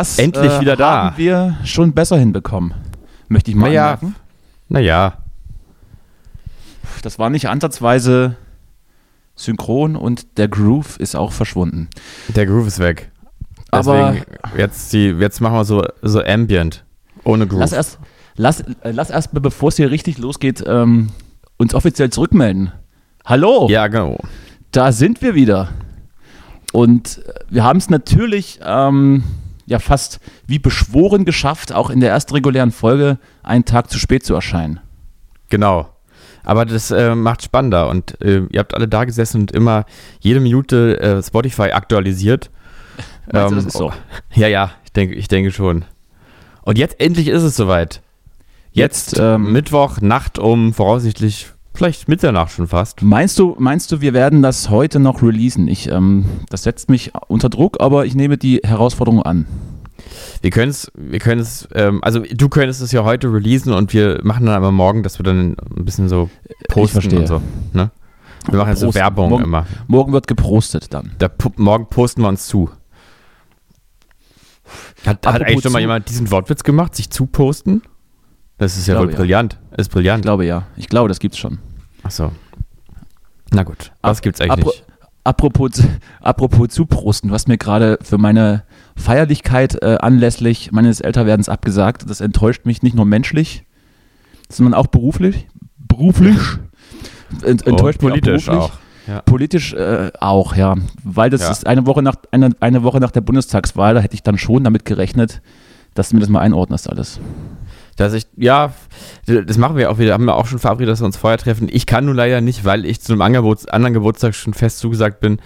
Das Endlich äh, wieder da. haben wir schon besser hinbekommen, möchte ich mal Naja. anmerken. naja, Das war nicht ansatzweise synchron und der Groove ist auch verschwunden. der Groove ist weg. Aber- Deswegen jetzt, die, jetzt machen wir so, so Ambient, ohne Groove. Lass erst, lass, äh, lass erst, bevor es hier richtig losgeht, ähm, uns offiziell zurückmelden. Hallo, ja, genau. da sind wir wieder. Und äh, wir haben es natürlich ähm, ja fast wie beschworen geschafft, auch in der ersten regulären Folge einen Tag zu spät zu erscheinen. Genau. Aber das äh, macht spannender und äh, ihr habt alle da gesessen und immer jede Minute äh, Spotify aktualisiert. Meinst du, das ist so? Ja, ja, ich denke, ich denke schon. Und jetzt endlich ist es soweit. Jetzt, Jetzt, ähm, Mittwoch, Nacht um voraussichtlich vielleicht Mitternacht schon fast. Meinst du, meinst du, wir werden das heute noch releasen? Ich, ähm, das setzt mich unter Druck, aber ich nehme die Herausforderung an. Wir können es, wir können es, ähm, also du könntest es ja heute releasen und wir machen dann aber morgen, dass wir dann ein bisschen so posten und so. Ne? Wir machen jetzt so. Werbung Morgen- immer. Morgen wird geprostet dann. Da, morgen posten wir uns zu. Hat, hat eigentlich schon mal jemand diesen Wortwitz gemacht, sich zu posten? Das ist ja glaube, wohl ja. brillant. Ist Ich brillant. glaube ja. Ich glaube, das gibt's schon. Achso. Na gut. Was Ap- gibt's eigentlich apro- nicht? Apropos, apropos zuprosten, du hast mir gerade für meine Feierlichkeit äh, anlässlich meines Älterwerdens abgesagt. Das enttäuscht mich nicht nur menschlich, sondern auch beruflich. Beruflich? Ent, enttäuscht Und mich politisch beruflich. auch. Ja. Politisch äh, auch, ja. Weil das Ja. ist eine Woche, nach, eine, eine Woche nach der Bundestagswahl, da hätte ich dann schon damit gerechnet, dass du mir das mal einordnest alles. Dass ich, ja, das machen wir auch wieder, haben wir auch schon verabredet, dass wir uns vorher treffen. Ich kann nun leider nicht, weil ich zu einem Angebots anderen Geburtstag schon fest zugesagt bin,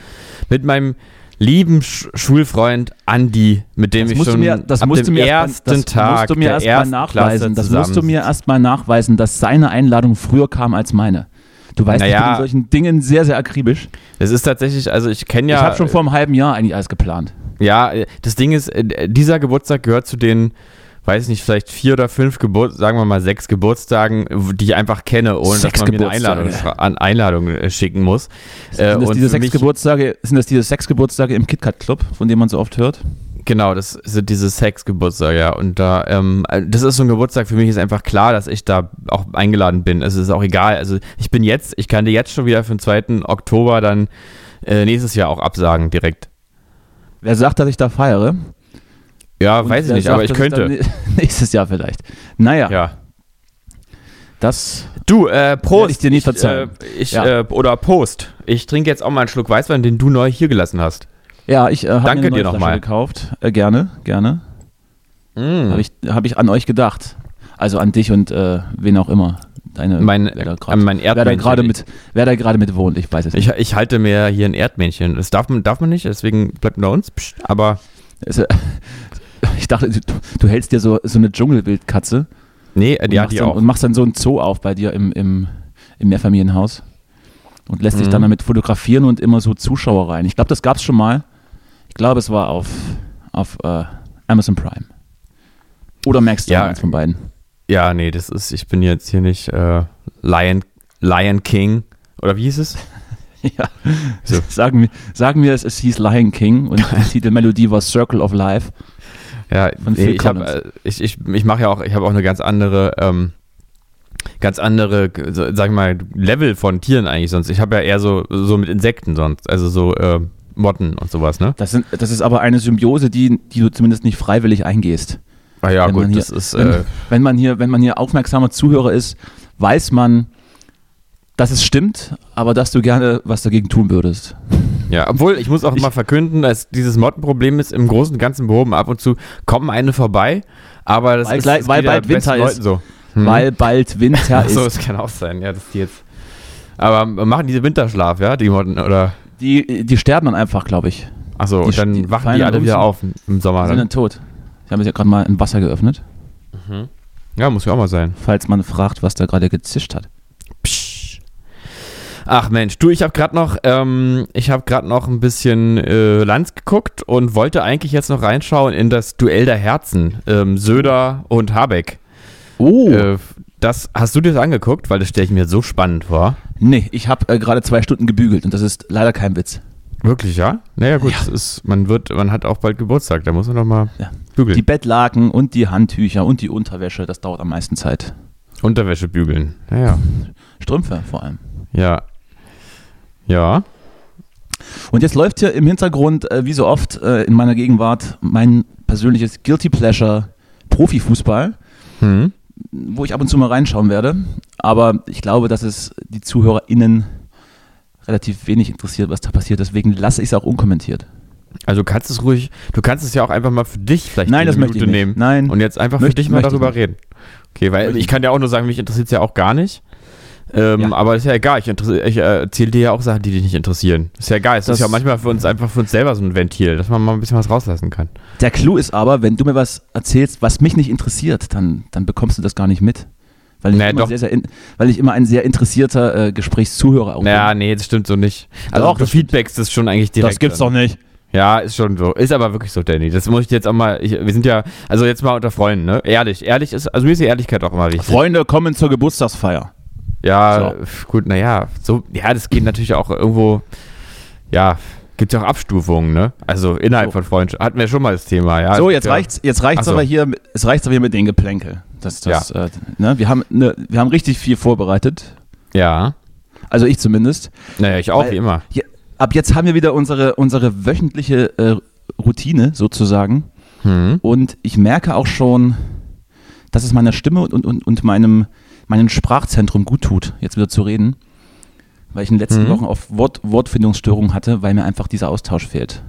mit meinem lieben Sch Schulfreund Andi, mit dem Das ich schon mir, das ab musst dem du mir ersten erst, das Tag musst du mir erst mal nachweisen. Das musst du mir erst mal nachweisen, dass seine Einladung früher kam als meine. Du weißt, ich Naja. bin in solchen Dingen sehr, sehr akribisch. Es ist tatsächlich, also ich kenne ja. ich habe schon vor einem halben Jahr eigentlich alles geplant. Ja, äh, das Ding ist, äh, dieser Geburtstag gehört zu den, weiß nicht, vielleicht vier oder fünf Geburt, sagen wir mal sechs Geburtstagen, die ich einfach kenne, ohne Sechs dass man mir eine. Einladung, an Einladung äh, schicken muss. Äh, Sind das, und diese sechs Geburtstage, sind das diese sechs Geburtstage im KitKat Club, von dem man so oft hört? Genau, das sind diese Sex-Geburtstage, ja. Und da, ähm, äh, das ist so ein Geburtstag, für mich ist einfach klar, dass ich da auch eingeladen bin. Es ist auch egal. Also ich bin jetzt, ich kann dir jetzt schon wieder für den 2. Oktober dann äh, nächstes Jahr auch absagen direkt. Wer sagt, dass ich da feiere? Ja, Und weiß ich nicht, sagt, aber ich könnte. nächstes Jahr vielleicht. Naja, ja. das Du, äh, Prost. Ich dir nie verzeihen. Ich, äh, ich, Ja. äh, oder Post. Ich trinke jetzt auch mal einen Schluck Weißwein, den du neu hier gelassen hast. Ja, ich äh, habe mir eine dir neue Flasche gekauft. Äh, gerne, gerne. Mm. Habe ich, hab ich an euch gedacht. Also an dich und äh, wen auch immer. Deine, mein, wer da äh, mein wer da Erdmännchen. gerade mit, wer da gerade mit wohnt, ich weiß es nicht. ich, ich halte mir hier ein Erdmännchen. Das darf man, darf man nicht, deswegen bleibt man bei uns. Psst, aber Es, äh, ich dachte, du, du hältst dir so, so eine Dschungelwildkatze nee, äh, und, die hat machst die dann, auch. und machst dann so ein Zoo auf bei dir im, im, im Mehrfamilienhaus und lässt dich Mhm. dann damit fotografieren und immer so Zuschauer rein. Ich glaube, das gab es schon mal. Ich glaube, es war auf, auf äh, Amazon Prime. Oder Max Ja. eins von beiden. Ja, nee, das ist, ich bin jetzt hier nicht äh, Lion, Lion King. Oder wie hieß es? Ja. So. Sagen, wir, sagen wir es, es hieß Lion King und die Titelmelodie war Circle of Life. Ja, nee, ich, hab, äh, ich, ich, ich mache ja auch, ich habe auch eine ganz andere, ähm, ganz andere, so, sag ich mal, Level von Tieren eigentlich sonst. Ich habe ja eher so, so mit Insekten sonst, also so äh, Motten und sowas, ne? Das, sind, das ist aber eine Symbiose, die, die du zumindest nicht freiwillig eingehst. Ah ja, Wenn gut, hier- das ist, wenn, äh, wenn, man hier, wenn man hier aufmerksamer Zuhörer ist, weiß man, dass es stimmt, aber dass du gerne was dagegen tun würdest. Ja, obwohl ich muss auch Ich- mal verkünden, dass dieses Mottenproblem ist im Großen und Ganzen behoben. Ab und zu kommen eine vorbei, aber das Weil ist, ist weil wieder bald Winter ist. So. Hm. weil bald Winter Ach so, ist. es kann auch sein, ja, dass die jetzt. Aber machen diese Winterschlaf, ja, die Motten, oder? Die, die sterben dann einfach, glaube ich. Achso, Die und dann st- wachen die alle wieder auf im Sommer. Die sind Dann. tot. Ich habe jetzt ja gerade mal im Wasser geöffnet, Ja, muss ja auch mal sein. falls man fragt, was da gerade gezischt hat. Psch. Ach Mensch, du, ich habe gerade noch, ähm, ich habe gerade noch ein bisschen äh, Lanz geguckt und wollte eigentlich jetzt noch reinschauen in das Duell der Herzen, ähm, Söder und Habeck. Oh. Äh, das hast du dir das angeguckt, weil das stelle ich mir so spannend vor. Nee, ich habe äh, gerade zwei Stunden gebügelt und das ist leider kein Witz. Wirklich, ja? Naja, gut, Ja. ist, man wird, man hat auch bald Geburtstag, da muss man noch mal Ja. bügeln. Die Bettlaken und die Handtücher und die Unterwäsche, das dauert am meisten Zeit. Unterwäsche bügeln. Naja, Strümpfe vor allem. ja. Ja. Und jetzt läuft hier im Hintergrund, äh, wie so oft äh, in meiner Gegenwart, mein persönliches Guilty Pleasure Profifußball, Hm. wo ich ab und zu mal reinschauen werde. Aber ich glaube, dass es die ZuhörerInnen relativ wenig interessiert, was da passiert. Deswegen lasse ich es auch unkommentiert. Also du kannst es ruhig, du kannst es ja auch einfach mal für dich vielleicht Nein, das möchte ich Minute nicht. nehmen. Nein. Und jetzt einfach für Möchte- dich mal darüber reden. Okay, weil ich kann ja auch nur sagen, mich interessiert es ja auch gar nicht. Ähm, Ja. Aber ist ja egal, ich, ich äh, erzähle dir ja auch Sachen, die dich nicht interessieren. Ist ja egal, es ist ja manchmal für uns einfach für uns selber so ein Ventil, dass man mal ein bisschen was rauslassen kann. Der Clou ist aber, wenn du mir was erzählst, was mich nicht interessiert, dann, dann bekommst du das gar nicht mit. Weil ich, Naja, immer, sehr, sehr in, weil ich immer ein sehr interessierter äh, Gesprächszuhörer auch bin. nee, das stimmt so nicht. Also Doch, du das stimmt. feedbackst das schon eigentlich direkt. Das gibt's dann. doch nicht. Ja, ist schon so. Ist aber wirklich so, Danny. Das muss ich jetzt auch mal. Ich, wir sind ja, also jetzt mal unter Freunden, ne? Ehrlich. Ehrlich ist, also mir ist die Ehrlichkeit auch immer wichtig. Freunde kommen zur Geburtstagsfeier. Ja, f- gut, naja, so, ja, das geht natürlich auch irgendwo, ja, gibt ja auch Abstufungen, ne? Also innerhalb So. von Freundschaft. Hatten wir schon mal das Thema, ja. so, Es jetzt ja- reicht's, jetzt reicht's so. aber hier, es reicht's aber hier mit den Geplänkel. Das, das, äh, ne, wir, haben ne, wir haben richtig viel vorbereitet. Ja. Also ich zumindest. Naja, ich auch, Weil- wie immer. Ja, ab jetzt haben wir wieder unsere, unsere wöchentliche äh, Routine sozusagen. Hm. Und ich merke auch schon, dass es meiner Stimme und, und, und, und meinem, meinem Sprachzentrum gut tut, jetzt wieder zu reden. Weil ich in den letzten Mhm. Wochen auf Wort, Wortfindungsstörungen hatte, weil mir einfach dieser Austausch fehlt.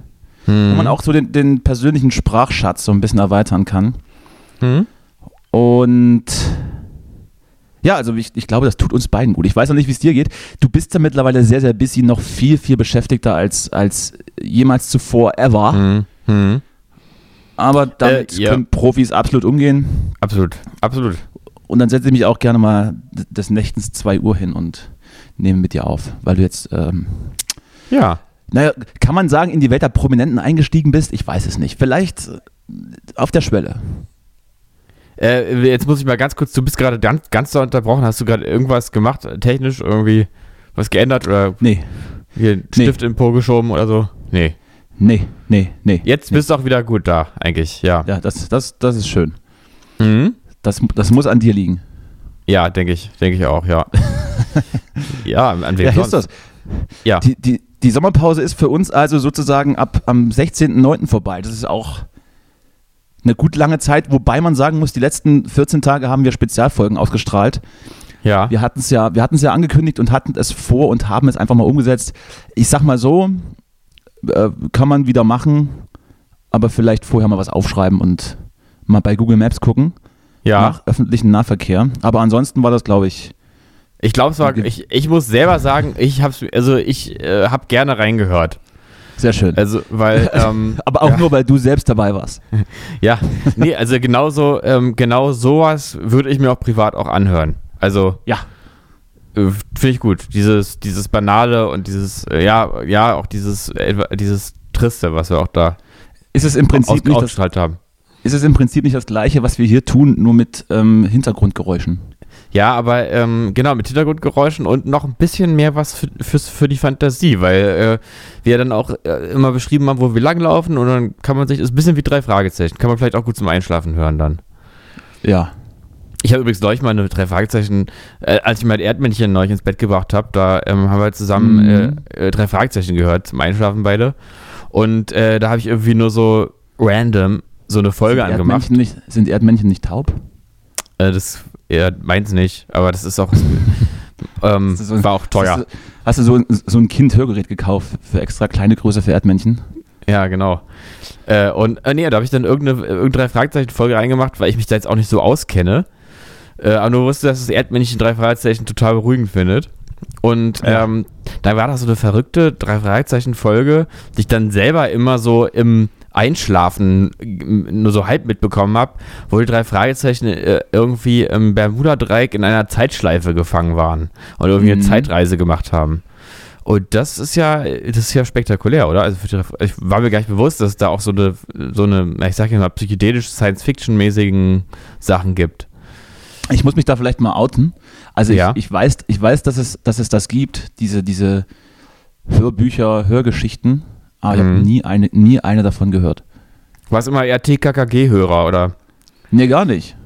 Hm. Wo man auch so den, den persönlichen Sprachschatz so ein bisschen erweitern kann. Hm? Und ja, also ich, ich glaube, das tut uns beiden gut. Ich weiß noch nicht, wie es dir geht. Du bist ja mittlerweile sehr, sehr busy, noch viel, viel beschäftigter als, als jemals zuvor ever. Hm. Hm. Aber damit Äh, ja. können Profis absolut umgehen. Absolut, absolut. Und dann setze ich mich auch gerne mal des Nächtens 2 Uhr hin und nehme mit dir auf, weil du jetzt, ähm, Ja. naja, kann man sagen, in die Welt der Prominenten eingestiegen bist? Ich weiß es nicht. Vielleicht äh, auf der Schwelle. Äh, jetzt muss ich mal ganz kurz, du bist gerade ganz, ganz da unterbrochen. Hast du gerade irgendwas gemacht, äh, technisch irgendwie was geändert oder Nee, hier einen Nee. Stift im Po geschoben oder so? Nee. nee, nee, nee. Jetzt bist du auch wieder gut da, eigentlich, ja. Ja, das, das, das ist schön. Mhm. Das, das muss an dir liegen. Ja, denke ich, denke ich auch, ja. ja, an wem Ja, sonst? ist das. Ja. Die, die, die Sommerpause ist für uns also sozusagen ab am 16.09. vorbei. Das ist auch eine gut lange Zeit, wobei man sagen muss, die letzten 14 Tage haben wir Spezialfolgen ausgestrahlt. Ja. Wir hatten es ja, wir hatten es ja angekündigt und hatten es vor und haben es einfach mal umgesetzt. Ich sag mal so, äh, kann man wieder machen, aber vielleicht vorher mal was aufschreiben und mal bei Google Maps gucken ja. nach öffentlichen Nahverkehr. Aber ansonsten war das, glaube ich, Ich glaube, es war, ich, ich muss selber sagen, ich hab's, also ich äh, habe gerne reingehört. sehr schön. Also, weil, ähm, aber auch ja, nur, weil du selbst dabei warst. Ja, nee, also genauso, ähm, genau sowas würde ich mir auch privat auch anhören. Also, Ja. äh, finde ich gut. Dieses, dieses Banale und dieses, äh, ja, ja, auch dieses, äh, dieses Triste, was wir auch da Ist es im Prinzip nicht das, haben. Ist es im Prinzip nicht das Gleiche, was wir hier tun, nur mit ähm, Hintergrundgeräuschen? Ja, aber ähm, genau, mit Hintergrundgeräuschen und noch ein bisschen mehr was für, fürs, für die Fantasie, weil äh, wir dann auch äh, immer beschrieben haben, wo wir langlaufen und dann kann man sich, ist ein bisschen wie drei Fragezeichen, kann man vielleicht auch gut zum Einschlafen hören dann. Ja. Ich habe übrigens neulich mal eine drei Fragezeichen, äh, als ich mein Erdmännchen neulich ins Bett gebracht habe, da ähm, haben wir zusammen Mhm. äh, äh, drei Fragezeichen gehört zum Einschlafen beide. Und äh, da habe ich irgendwie nur so random so eine Folge sind, angemacht. Nicht, sind Erdmännchen nicht taub? Äh, das er meint's nicht, aber das ist auch ähm, Das ist so ein- war auch teuer. Hast du, hast du so, ein, so ein Kind-Hörgerät gekauft für extra kleine Größe für Erdmännchen? Ja, genau. Äh, und äh, nee, da habe ich dann irgendeine, irgendeine drei Fragezeichen Folge reingemacht, weil ich mich da jetzt auch nicht so auskenne. Äh, Arno wusste, dass das Erdmännchen drei Fragezeichen total beruhigend findet. Und Ja. ähm, da war das so eine verrückte drei Fragezeichen-Folge, die ich dann selber immer so im Einschlafen nur so halb mitbekommen habe, wo die drei Fragezeichen äh, irgendwie im Bermuda-Dreieck in einer Zeitschleife gefangen waren und irgendwie eine Mhm. Zeitreise gemacht haben. Und das ist ja, das ist ja spektakulär, oder? Also die, ich war mir gar nicht bewusst, dass es da auch so eine, so eine, ich sag ja mal, psychedelisch Science-Fiction-mäßigen Sachen gibt. Ich muss mich da vielleicht mal outen. Also Ja. ich, ich weiß, ich weiß, dass es, dass es das gibt, diese, diese Hörbücher, Hörgeschichten, aber ich habe Mhm. nie eine, nie eine davon gehört. Du warst immer eher TKKG-Hörer, oder? Nee, gar nicht.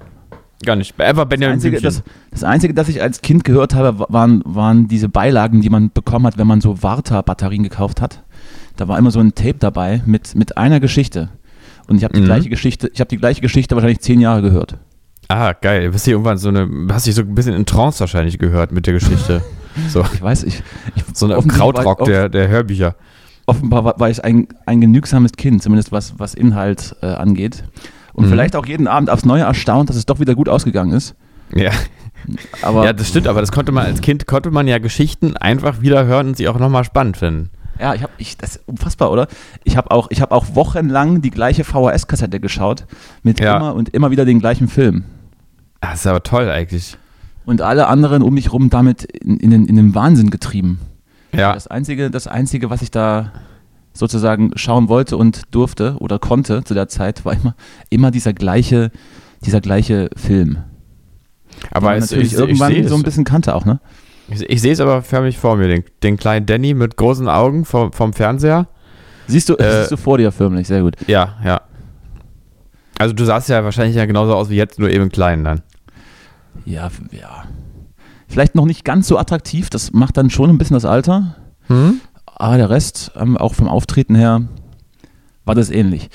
Gar nicht. Einfach Das Benjamin Einzige, Blümchen. das, das Einzige, das ich als Kind gehört habe, wa- waren, waren diese Beilagen, die man bekommen hat, wenn man so Warta-Batterien gekauft hat. Da war immer so ein Tape dabei mit, mit einer Geschichte. Und ich habe die Mhm. gleiche Geschichte, ich habe die gleiche Geschichte wahrscheinlich zehn Jahre gehört. Ah, geil. Du bist hier irgendwann so eine, hast dich so ein bisschen in Trance wahrscheinlich gehört mit der Geschichte. so, Ich weiß, ich, ich so war Krautrock der, der Hörbücher. Offenbar war, war ich ein, ein genügsames Kind, zumindest was, was Inhalt äh, angeht. Und Mhm. vielleicht auch jeden Abend aufs Neue erstaunt, dass es doch wieder gut ausgegangen ist. Ja. Aber ja, das stimmt, aber das konnte man als Kind, konnte man ja Geschichten einfach wieder hören und sie auch nochmal spannend finden. Ja, ich habe, ich, das ist unfassbar, oder? Ich habe auch, ich habe auch wochenlang die gleiche VHS-Kassette geschaut mit Ja. immer und immer wieder den gleichen Film. Das ist aber toll eigentlich. Und alle anderen um mich rum damit in, in, den, in den Wahnsinn getrieben. Ja. Das einzige, das einzige, was ich da sozusagen schauen wollte und durfte oder konnte zu der Zeit, war immer, immer dieser gleiche, dieser gleiche Film. Aber es, natürlich ich, irgendwann ich so ein bisschen kannte auch, ne? ich, ich sehe es aber förmlich vor mir, den, den kleinen Danny mit großen Augen vom, vom Fernseher. Siehst du, Äh, siehst du vor dir förmlich, sehr gut. Ja, ja. Also du sahst ja wahrscheinlich ja genauso aus wie jetzt, nur eben klein dann. Ja, ja. Vielleicht noch nicht ganz so attraktiv, das macht dann schon ein bisschen das Alter. Hm? Aber der Rest, ähm, auch vom Auftreten her, war das ähnlich.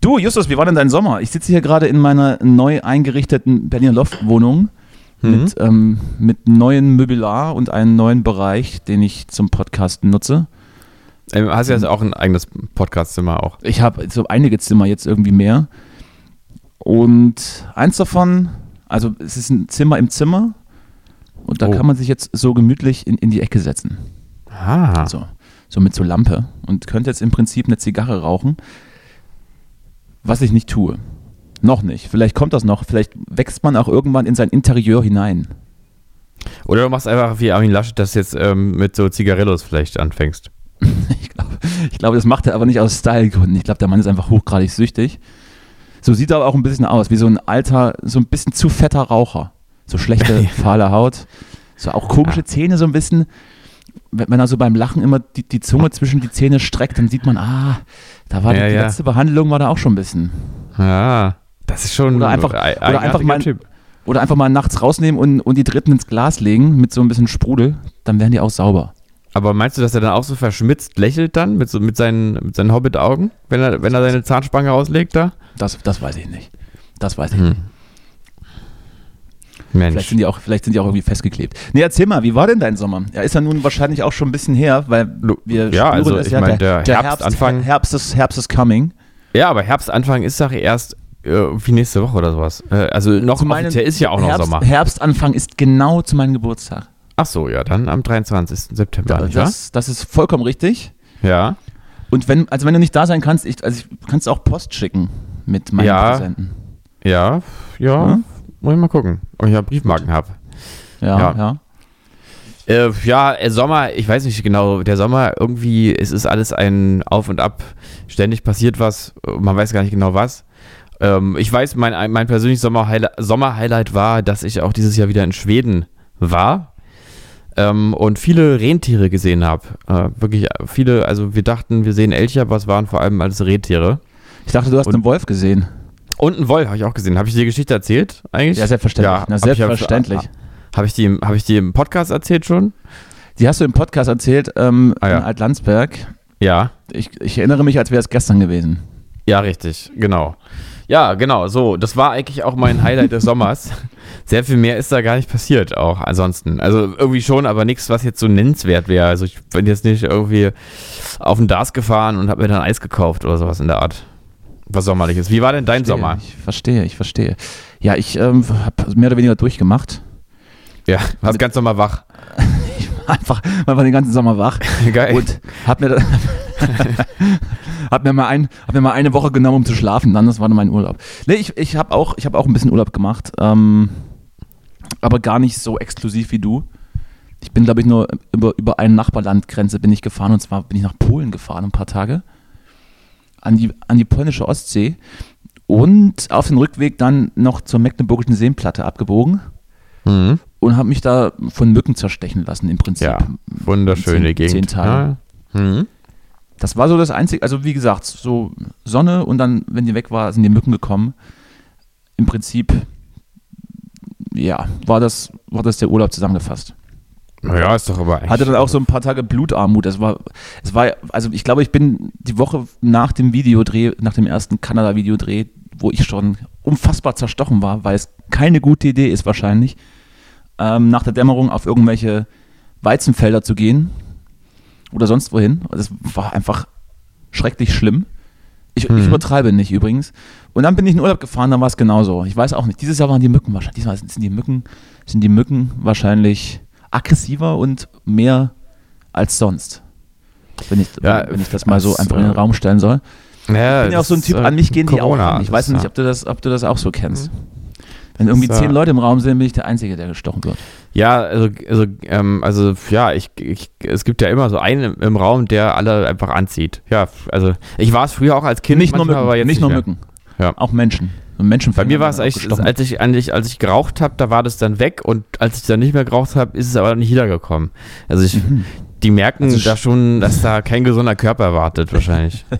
Du, Justus, wie war denn dein Sommer? Ich sitze hier gerade in meiner neu eingerichteten Berliner Loftwohnung Mhm. mit, ähm, mit neuen Möbelar und einem neuen Bereich, den ich zum Podcasten nutze. Ähm, hast du jetzt auch ein eigenes Podcastzimmer auch? Ich habe so einige Zimmer jetzt irgendwie mehr. Und eins davon, also es ist ein Zimmer im Zimmer und da Oh. kann man sich jetzt so gemütlich in, in die Ecke setzen. Ah. So, so mit so Lampe und könnte jetzt im Prinzip eine Zigarre rauchen, was ich nicht tue. Noch nicht. Vielleicht kommt das noch. Vielleicht wächst man auch irgendwann in sein Interieur hinein. Oder du machst einfach wie Armin Laschet, dass du jetzt ähm, mit so Zigarillos vielleicht anfängst. Ich glaube, ich glaube, das macht er aber nicht aus Stylegründen. Ich glaube, der Mann ist einfach hochgradig süchtig. So sieht er aber auch ein bisschen aus, wie so ein alter, so ein bisschen zu fetter Raucher. So schlechte, fahle Haut. So auch komische Zähne so ein bisschen. Wenn er so beim Lachen immer die, die Zunge zwischen die Zähne streckt, dann sieht man, ah, da war die, Ja, die ja. letzte Behandlung war da auch schon ein bisschen. Ja, das ist schon Oder einfach- ein oder einfach mal- Typ. Oder einfach mal nachts rausnehmen und, und die dritten ins Glas legen mit so ein bisschen Sprudel, dann werden die auch sauber. Aber meinst du, dass er dann auch so verschmitzt lächelt dann mit, so, mit seinen, mit seinen Hobbit-Augen, wenn er, wenn er seine Zahnspange auslegt da? Das, das weiß ich nicht. Das weiß ich Hm. nicht. Vielleicht Mensch. sind, die auch, vielleicht sind die auch irgendwie festgeklebt. Nee, erzähl mal, wie war denn dein Sommer? Ja, ist ja nun wahrscheinlich auch schon ein bisschen her, weil wir Ja, also ich meine, der Herbstanfang- Herbst ist, Herbst ist coming. Ja, aber Herbstanfang ist doch erst äh, irgendwie nächste Woche oder sowas. Äh, also noch meinen- offiziell ist ja auch noch Herbst, Sommer. Herbstanfang ist genau zu meinem Geburtstag. Ach so, ja, dann am 23. September, Da, das, das ist vollkommen richtig. Ja. Und wenn, also wenn du nicht da sein kannst, ich, also ich kannst auch Post schicken mit meinen Ja. Präsenten. Ja, ja, Ja? Muss ich mal gucken, ob ich ja Briefmarken habe. Ja, Ja. ja. Äh, ja, äh, Sommer, ich weiß nicht genau, der Sommer irgendwie, es ist alles ein Auf und Ab. Ständig passiert was, man weiß gar nicht genau was. Ähm, ich weiß, mein, mein persönliches Sommerhighlight, Sommerhighlight war, dass ich auch dieses Jahr wieder in Schweden war ähm, und viele Rentiere gesehen habe. Äh, wirklich viele, also wir dachten, wir sehen Elche, aber es waren vor allem alles Rentiere. Ich dachte, du hast Und- einen Wolf gesehen. Und einen Wolf habe ich auch gesehen. Habe ich dir die Geschichte erzählt eigentlich? Ja, selbstverständlich. Ja, Na, hab ich selbstverständlich. Habe ich, die im- hab ich die im Podcast erzählt schon? Die hast du im Podcast erzählt, ähm, Ah, ja. in Altlandsberg. Ja. Ich, ich erinnere mich, als wäre es gestern gewesen. Ja, richtig, genau. Ja, genau, so. Das war eigentlich auch mein Highlight des Sommers. Sehr viel mehr ist da gar nicht passiert, auch ansonsten. Also irgendwie schon, aber nichts, was jetzt so nennenswert wäre. Also ich bin jetzt nicht irgendwie auf den Dars gefahren und habe mir dann Eis gekauft oder sowas in der Art. Was sommerliches. Wie war denn dein Verstehe, Sommer? Ich verstehe, ich verstehe. Ja, ich ähm, habe mehr oder weniger durchgemacht. Ja, warst ganz normal wach. Ich war einfach, war den ganzen Sommer wach. Geil. Und hab mir, hab mir, mal ein, hab mir mal eine Woche genommen, um zu schlafen. Dann, das war mein Urlaub. Nee, ich, ich habe auch, ich hab auch ein bisschen Urlaub gemacht. Ähm, aber gar nicht so exklusiv wie du. Ich bin, glaube ich, nur über, über eine Nachbarlandgrenze bin ich gefahren. Und zwar bin ich nach Polen gefahren, ein paar Tage. An die, an die polnische Ostsee. Und auf den Rückweg dann noch zur Mecklenburgischen Seenplatte abgebogen. Mhm. Und habe mich da von Mücken zerstechen lassen, im Prinzip. Ja, wunderschöne Zehn- Gegend. zehn Tage. Ja. Mhm. Das war so das Einzige, also wie gesagt, so Sonne und dann, wenn die weg war, sind die Mücken gekommen. Im Prinzip, ja, war das, war das der Urlaub zusammengefasst. Naja, ist doch aber eigentlich. Hatte dann auch so ein paar Tage Blutarmut. Es war, es war, also ich glaube, ich bin die Woche nach dem Videodreh, nach dem ersten Kanada-Videodreh, wo ich schon unfassbar zerstochen war, weil es keine gute Idee ist wahrscheinlich, ähm, nach der Dämmerung auf irgendwelche Weizenfelder zu gehen oder sonst wohin. Das war einfach schrecklich schlimm. Ich, ich Mhm. übertreibe nicht übrigens. Und dann bin ich in Urlaub gefahren, dann war es genauso. Ich weiß auch nicht. Dieses Jahr waren die Mücken wahrscheinlich. Diesmal sind die Mücken, sind die Mücken wahrscheinlich aggressiver und mehr als sonst. Wenn ich, Ja, wenn ich das mal so einfach in den äh, Raum stellen soll. ja, Ich bin ja auch so ein Typ, ist, an mich gehen die auch ran. Ich weiß nicht, ob du das, ob du das auch so kennst. Wenn irgendwie Das, zehn äh, Leute im Raum sind, bin ich der Einzige, der gestochen wird. Ja, also, also, ähm, also ja, ich, ich, es gibt ja immer so einen im, Raum, der alle einfach anzieht. Ja, also ich war es früher auch als Kind, nicht nur Mücken, aber jetzt nicht nur. Mücken. Ja. Auch Menschen. So Menschen Bei mir war es echt, als ich, als ich, als ich geraucht habe, da war das dann weg und als ich dann nicht mehr geraucht habe, ist es aber nicht wiedergekommen. Also ich, Mhm. die merken Also da schon, dass da kein gesunder Körper erwartet wahrscheinlich.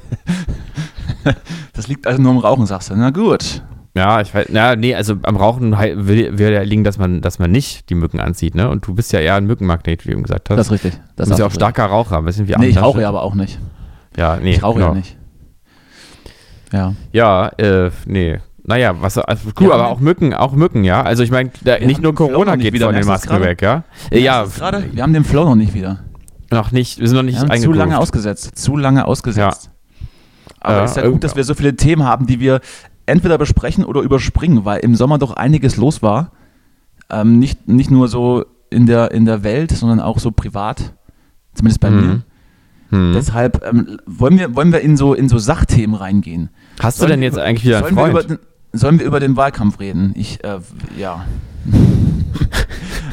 Das liegt also nur im Rauchen, sagst du. Na gut. ja, ich weiß, ja, nee, also am Rauchen will, will ja liegen, dass man, dass man nicht die Mücken anzieht, ne? Und du bist ja eher ein Mückenmagnet, wie du eben gesagt hast. Das ist richtig. du Das bist ja auch du starker Raucher, ein bisschen wie. Nee, ich rauche ja aber auch nicht. Ja, nee, ich rauche genau. ja nicht. Ja. Ja, äh, nee. Naja, was, also, cool, Ja, aber auch Mücken, auch Mücken, ja. Also ich meine, nicht nur Corona nicht geht wieder. von den du Masken das weg, ja. Ja, du das gerade? Wir haben den Flow noch nicht wieder. noch nicht, wir sind noch nicht Wir zu lange ausgesetzt. Zu lange ausgesetzt. Aber Ja, es ist ja gut, dass wir so viele Themen haben, die wir entweder besprechen oder überspringen, weil im Sommer doch einiges los war. Ähm, nicht, nicht nur so in der, in der Welt, sondern auch so privat. Zumindest bei mir. Mhm. Hm. Deshalb ähm, wollen, wir, wollen wir in so, in so Sachthemen reingehen. Hast du Sollen denn wir jetzt eigentlich wieder einen sollen wir, über Freund? Sollen wir über den Wahlkampf reden? Ich, äh, ja.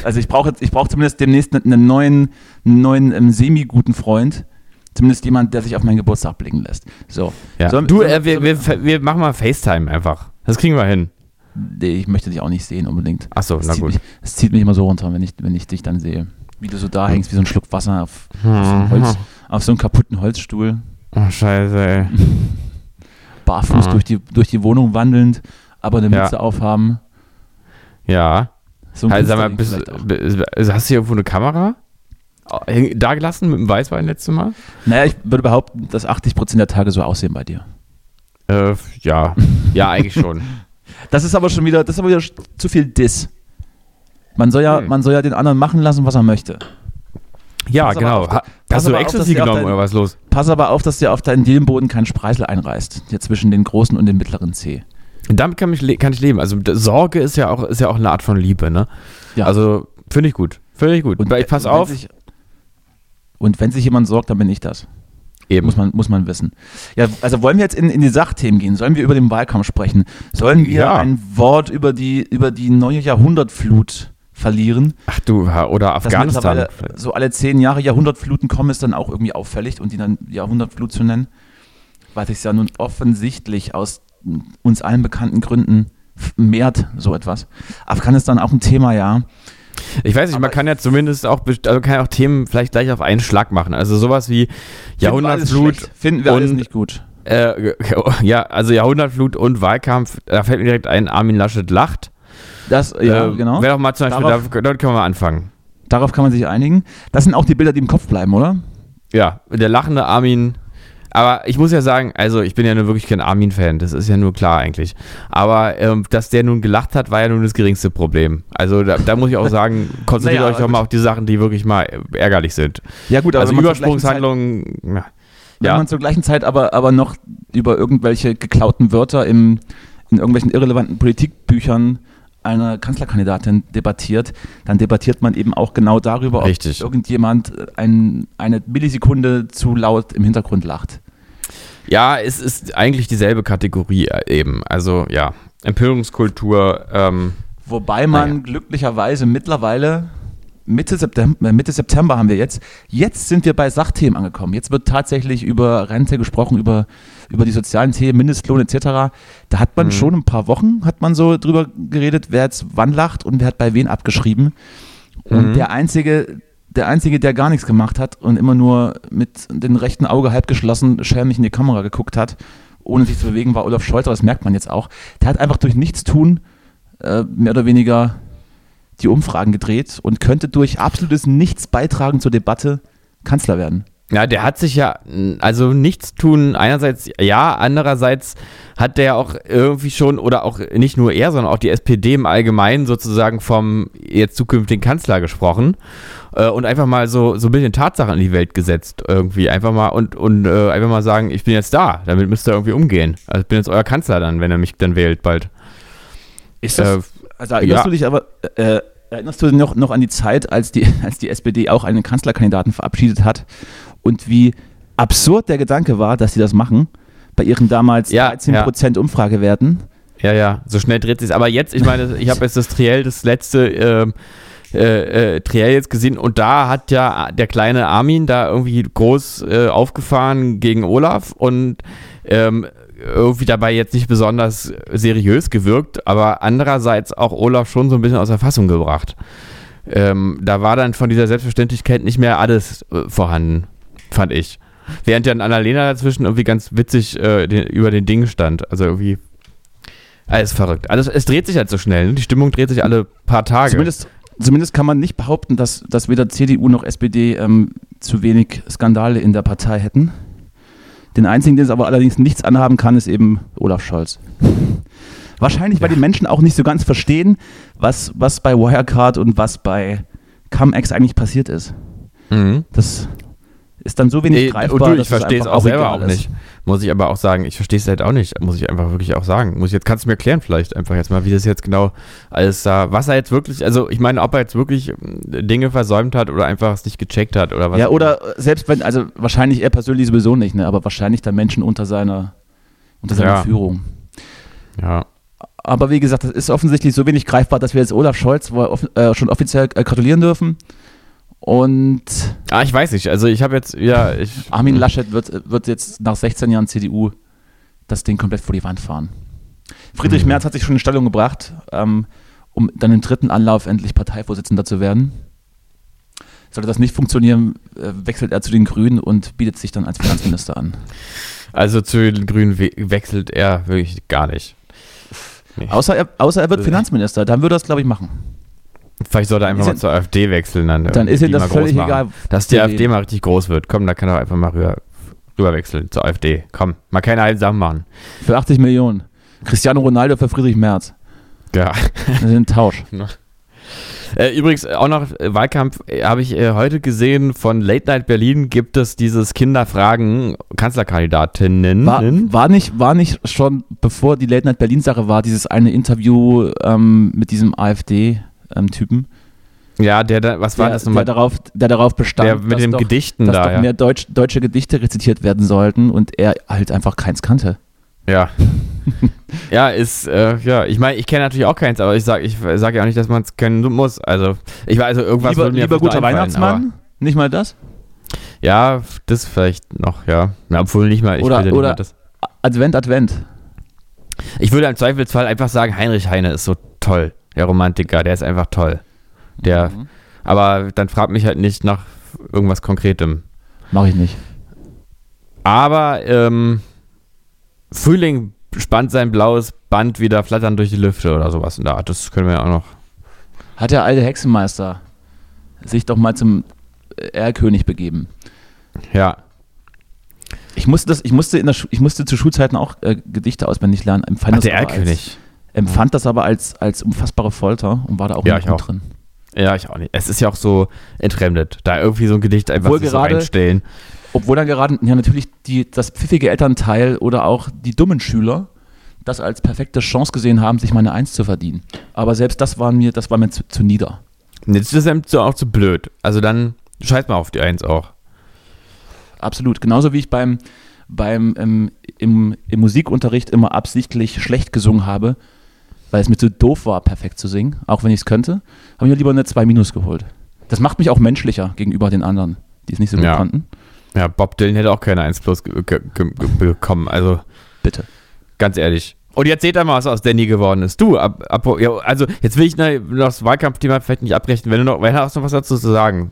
also ich brauche ich brauche zumindest demnächst einen neuen, einen neuen ähm, semi-guten Freund. Zumindest jemand, der sich auf meinen Geburtstag blicken lässt. So. Ja. Sollen- du, äh, wir, wir, wir machen mal FaceTime einfach. Das kriegen wir hin. Nee, ich möchte dich auch nicht sehen unbedingt. Achso, Das na gut. mich, das zieht mich immer so runter, wenn ich, wenn ich dich dann sehe. Wie du so da hängst, wie so ein Schluck Wasser auf, auf, so, einem Holz, auf so einem kaputten Holzstuhl, Oh, scheiße, ey. barfuß durch, die, durch die Wohnung wandelnd, aber eine Ja. Mütze aufhaben. Ja. So Halt, sag mal, bist, hast du hier irgendwo eine Kamera? Oh, Da gelassen mit dem Weißwein letztes Mal? Naja, ich würde behaupten, dass 80% der Tage so aussehen bei dir. Äh, ja. Ja, eigentlich schon. Das ist aber schon wieder, das ist aber wieder zu viel Diss. Man soll ja, Hm. man soll ja den anderen machen lassen, was er möchte. Ja, Pass genau. auf, Ha- pass Hast du Ecstasy genommen dein- oder was los? Pass aber auf, dass dir auf deinen Dielenboden kein Spreisel einreißt, hier zwischen den großen und dem mittleren C. Damit kann, mich, kann ich leben. Also Sorge ist ja auch, ist ja auch eine Art von Liebe, ne? Ja. Also finde ich gut. Finde ich gut. Und ich pass und wenn auf. Sich, und wenn sich jemand sorgt, dann bin ich das. Eben. Muss man, muss man wissen. Ja, also wollen wir jetzt in, in die Sachthemen gehen? Sollen wir über den Wahlkampf sprechen? Sollen wir Ja. ein Wort über die, über die neue Jahrhundertflut verlieren? Ach du, oder Afghanistan. so alle zehn Jahre Jahrhundertfluten kommen, ist dann auch irgendwie auffällig und die dann Jahrhundertflut zu nennen, weil sich ja nun offensichtlich aus uns allen bekannten Gründen mehrt so etwas. Afghanistan auch ein Thema, ja. Ich weiß nicht, man kann ja zumindest auch, also kann ja auch Themen vielleicht gleich auf einen Schlag machen. Also sowas wie Finden wir Jahrhundertflut. Finden wir alles nicht gut. Äh, ja, also Jahrhundertflut und Wahlkampf. Da fällt mir direkt ein, Armin Laschet lacht. Das, ja, äh, genau. Wäre doch mal zum Beispiel, Darauf- da, dort können wir mal anfangen. Darauf kann man sich einigen. Das sind auch die Bilder, die im Kopf bleiben, oder? Ja, der lachende Armin. Aber ich muss ja sagen, also ich bin ja nur wirklich kein Armin-Fan, das ist ja nur klar eigentlich. Aber ähm, dass der nun gelacht hat, war ja nun das geringste Problem. Also da, da muss ich auch sagen, konzentriert Naja, euch aber doch mal auf die Sachen, die wirklich mal ärgerlich sind. Ja gut, also gleichen Zeit- Übersprungshandlungen, ja. Wenn ja. man zur gleichen Zeit aber, aber noch über irgendwelche geklauten Wörter im, in irgendwelchen irrelevanten Politikbüchern einer Kanzlerkandidatin debattiert, dann debattiert man eben auch genau darüber, Richtig. ob irgendjemand ein, eine Millisekunde zu laut im Hintergrund lacht. Ja, es ist eigentlich dieselbe Kategorie äh, eben. Also ja, Empörungskultur. Ähm, Wobei man Naja. glücklicherweise mittlerweile Mitte September, äh, Mitte September haben wir jetzt. Jetzt sind wir bei Sachthemen angekommen. Jetzt wird tatsächlich über Rente gesprochen, über, über die sozialen Themen, Mindestlohn etc. Da hat man Mhm. schon ein paar Wochen, hat man so drüber geredet, wer jetzt wann lacht und wer hat bei wen abgeschrieben. Und Mhm. der einzige, der einzige, der gar nichts gemacht hat und immer nur mit dem rechten Auge halb geschlossen schelmig in die Kamera geguckt hat, ohne sich zu bewegen, war Olaf Scholz. Das merkt man jetzt auch. Der hat einfach durch Nichtstun äh, mehr oder weniger die Umfragen gedreht und könnte durch absolutes Nichts beitragen zur Debatte Kanzler werden. Ja, der hat sich ja, also nichts tun, einerseits ja, andererseits hat der auch irgendwie schon, oder auch nicht nur er, sondern auch die SPD im Allgemeinen sozusagen vom jetzt zukünftigen Kanzler gesprochen äh, und einfach mal so, so ein bisschen Tatsachen in die Welt gesetzt irgendwie. Einfach mal und, und äh, einfach mal sagen, ich bin jetzt da, damit müsst ihr irgendwie umgehen. Also ich bin jetzt euer Kanzler dann, wenn er mich dann wählt bald. Ist Äh, also erinnerst ja. du dich aber, äh, erinnerst du dich noch, noch an die Zeit, als die, als die SPD auch einen Kanzlerkandidaten verabschiedet hat und wie absurd der Gedanke war, dass sie das machen, bei ihren damals Ja, 13% Umfragewerten. Ja, ja, so schnell dreht sich. Aber jetzt, ich meine, ich habe jetzt das Triell, das letzte ähm, äh, äh, Triell jetzt gesehen und da hat ja der kleine Armin da irgendwie groß äh, aufgefahren gegen Olaf und ähm, irgendwie dabei jetzt nicht besonders seriös gewirkt, aber andererseits auch Olaf schon so ein bisschen aus der Fassung gebracht. Ähm, da war dann von dieser Selbstverständlichkeit nicht mehr alles äh, vorhanden, fand ich. Während ja Annalena dazwischen irgendwie ganz witzig äh, den, über den Ding stand. Also irgendwie alles verrückt. Alles, es dreht sich halt so schnell. Ne? Die Stimmung dreht sich alle paar Tage. Zumindest, zumindest kann man nicht behaupten, dass, dass weder CDU noch SPD ähm, zu wenig Skandale in der Partei hätten. Den einzigen, den es aber allerdings nichts anhaben kann, ist eben Olaf Scholz. Wahrscheinlich, weil die Menschen auch nicht so ganz verstehen, was, was bei Wirecard und was bei Cum-Ex eigentlich passiert ist. Mhm. Das ist dann so wenig Nee, greifbar, und du, ich verstehe es auch selber auch ist. nicht. Muss ich aber auch sagen. Ich verstehe es halt auch nicht. Muss ich einfach wirklich auch sagen. Muss ich jetzt, kannst du mir erklären vielleicht einfach jetzt mal, wie das jetzt genau alles da, was er jetzt wirklich, also ich meine, ob er jetzt wirklich äh, Dinge versäumt hat oder einfach es nicht gecheckt hat oder was. Ja, oder selbst wenn, also wahrscheinlich er persönlich sowieso nicht, ne, aber wahrscheinlich dann Menschen unter seiner, unter seiner Ja. Führung. Ja. Aber wie gesagt, das ist offensichtlich so wenig greifbar, dass wir jetzt Olaf Scholz äh, schon offiziell äh, gratulieren dürfen. Und Ah, ich weiß nicht. Also ich habe jetzt, ja, ich. Armin Laschet wird, wird jetzt nach 16 Jahren CDU das Ding komplett vor die Wand fahren. Friedrich Mhm. Merz hat sich schon in Stellung gebracht, ähm, um dann im dritten Anlauf endlich Parteivorsitzender zu werden. Sollte das nicht funktionieren, äh, wechselt er zu den Grünen und bietet sich dann als Finanzminister an. Also zu den Grünen we wechselt er wirklich gar nicht. Nee. Außer er, außer er wird Äh. Finanzminister, dann würde er es, glaube ich, machen. Vielleicht sollte er einfach mal zur AfD wechseln. Dann, Dann irgendwie ist ihm das völlig machen. egal. Dass die AfD mal richtig groß wird. Komm, da kann er einfach mal rüber, rüber wechseln zur AfD. Komm, mal keine halben Sachen machen. Für 80 Millionen. Cristiano Ronaldo für Friedrich Merz. Ja. Das ist ein Tausch. Äh, übrigens auch noch äh, Wahlkampf äh, habe ich äh, heute gesehen von Late Night Berlin gibt es dieses Kinderfragen Kanzlerkandidatinnen. War, war, nicht, war nicht schon, bevor die Late Night Berlin-Sache war, dieses eine Interview ähm, mit diesem AfD-Typen, ja, der da, was war der, das der, nochmal? darauf, der darauf bestand, Der mit dass doch, Gedichten dass da, doch ja. mehr Deutsch, deutsche Gedichte rezitiert werden sollten und er halt einfach keins kannte. Ja. ja, ist, äh, ja, ich meine, ich kenne natürlich auch keins, aber ich sage ich sag ja auch nicht, dass man es können muss. Also, ich weiß, also irgendwas lieber würde mir lieber guter Weihnachtsmann? Nicht mal das? Ja, das vielleicht noch, ja. Na, obwohl nicht mal, ich Oder- nicht oder- mal das. Advent, Advent. Ich würde im Zweifelsfall einfach sagen, Heinrich Heine ist so toll. Der Romantiker, der ist einfach toll. Der, Mhm. aber dann fragt mich halt nicht nach irgendwas Konkretem. Mach ich nicht. Aber ähm, Frühling spannt sein blaues Band wieder flattern durch die Lüfte oder sowas in der Art. Das können wir ja auch noch. Hat der alte Hexenmeister sich doch mal zum Erlkönig begeben. Ja. Ich musste, das, ich musste, in der Schu ich musste zu Schulzeiten auch äh, Gedichte auswendig lernen. Empfand Ach, der Erlkönig. Empfand das aber als, als unfassbare Folter und war da auch Ja, nicht ich gut auch. drin. Ja, ich auch nicht. Es ist ja auch so entfremdet, da irgendwie so ein Gedicht einfach Obwohl sich so reinstellen. Obwohl dann gerade ja natürlich die, das pfiffige Elternteil oder auch die dummen Schüler das als perfekte Chance gesehen haben, sich mal eine Eins zu verdienen. Aber selbst das war mir, das war mir zu, zu nieder. Jetzt ist es auch zu blöd. Also dann scheiß mal auf die Eins auch. Absolut. Genauso wie ich beim, beim ähm, im, im Musikunterricht immer absichtlich schlecht gesungen habe, weil es mir zu doof war, perfekt zu singen, auch wenn ich es könnte, habe ich mir lieber eine 2 Minus geholt. Das macht mich auch menschlicher gegenüber den anderen, die es nicht so gut Ja. konnten. Ja, Bob Dylan hätte auch keine 1 plus bekommen. Also Bitte. ganz ehrlich. Und jetzt seht ihr mal, was aus Danny geworden ist. Du, ab, ab, ja, also jetzt will ich noch das Wahlkampfthema vielleicht nicht abbrechen. Wenn du noch, wenn du hast noch was dazu zu sagen.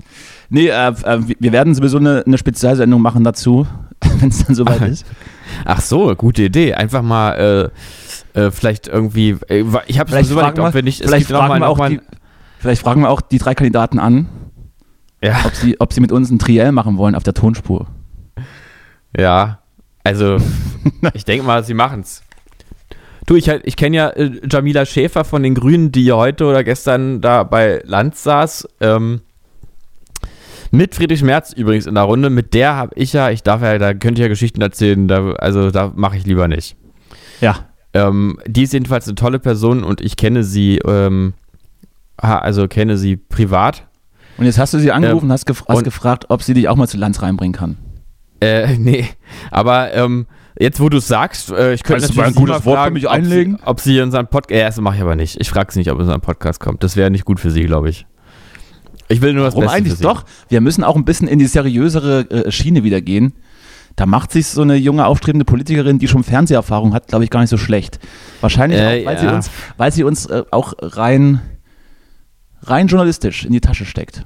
Nee, äh, äh, wir werden sowieso eine, eine Spezialsendung machen dazu, wenn es dann soweit ist. Ach so, gute Idee. Einfach mal äh, äh, vielleicht irgendwie. Äh, ich habe so überlegt, fragen ob wir nicht. es Vielleicht fragen, wir auch die, vielleicht fragen wir auch die drei Kandidaten an, Ja, ob sie, ob sie mit uns ein Triell machen wollen auf der Tonspur. ja. Also, ich denke mal, sie machen's. Du, ich, halt- ich kenne ja äh, Jamila Schäfer von den Grünen, die heute oder gestern da bei Lanz saß. Ähm, mit Friedrich Merz übrigens in der Runde. Mit der habe ich ja, ich darf ja, da könnte ich ja Geschichten erzählen, da, also da mache ich lieber nicht. Ja. Ähm, die ist jedenfalls eine tolle Person und ich kenne sie, ähm, also kenne sie privat. Und jetzt hast du sie angerufen, hast, gef hast gefragt, ob sie dich auch mal zu Lanz reinbringen kann. Äh, nee, aber ähm, jetzt, wo du es sagst, äh, ich könnte du mal ein gutes Wort für fragen, mich ob einlegen? Sie, ob sie in unseren Podcast, ja, das mache ich aber nicht. Ich frage sie nicht, ob in unseren Podcast kommt. Das wäre nicht gut für sie, glaube ich. Ich will nur das Warum Beste eigentlich für doch? Wir müssen auch ein bisschen in die seriösere äh, Schiene wieder gehen. Da macht sich so eine junge, aufstrebende Politikerin, die schon Fernseherfahrung hat, glaube ich, gar nicht so schlecht. Wahrscheinlich Äh, auch, weil ja. sie uns, weil sie uns äh, auch rein, rein journalistisch in die Tasche steckt.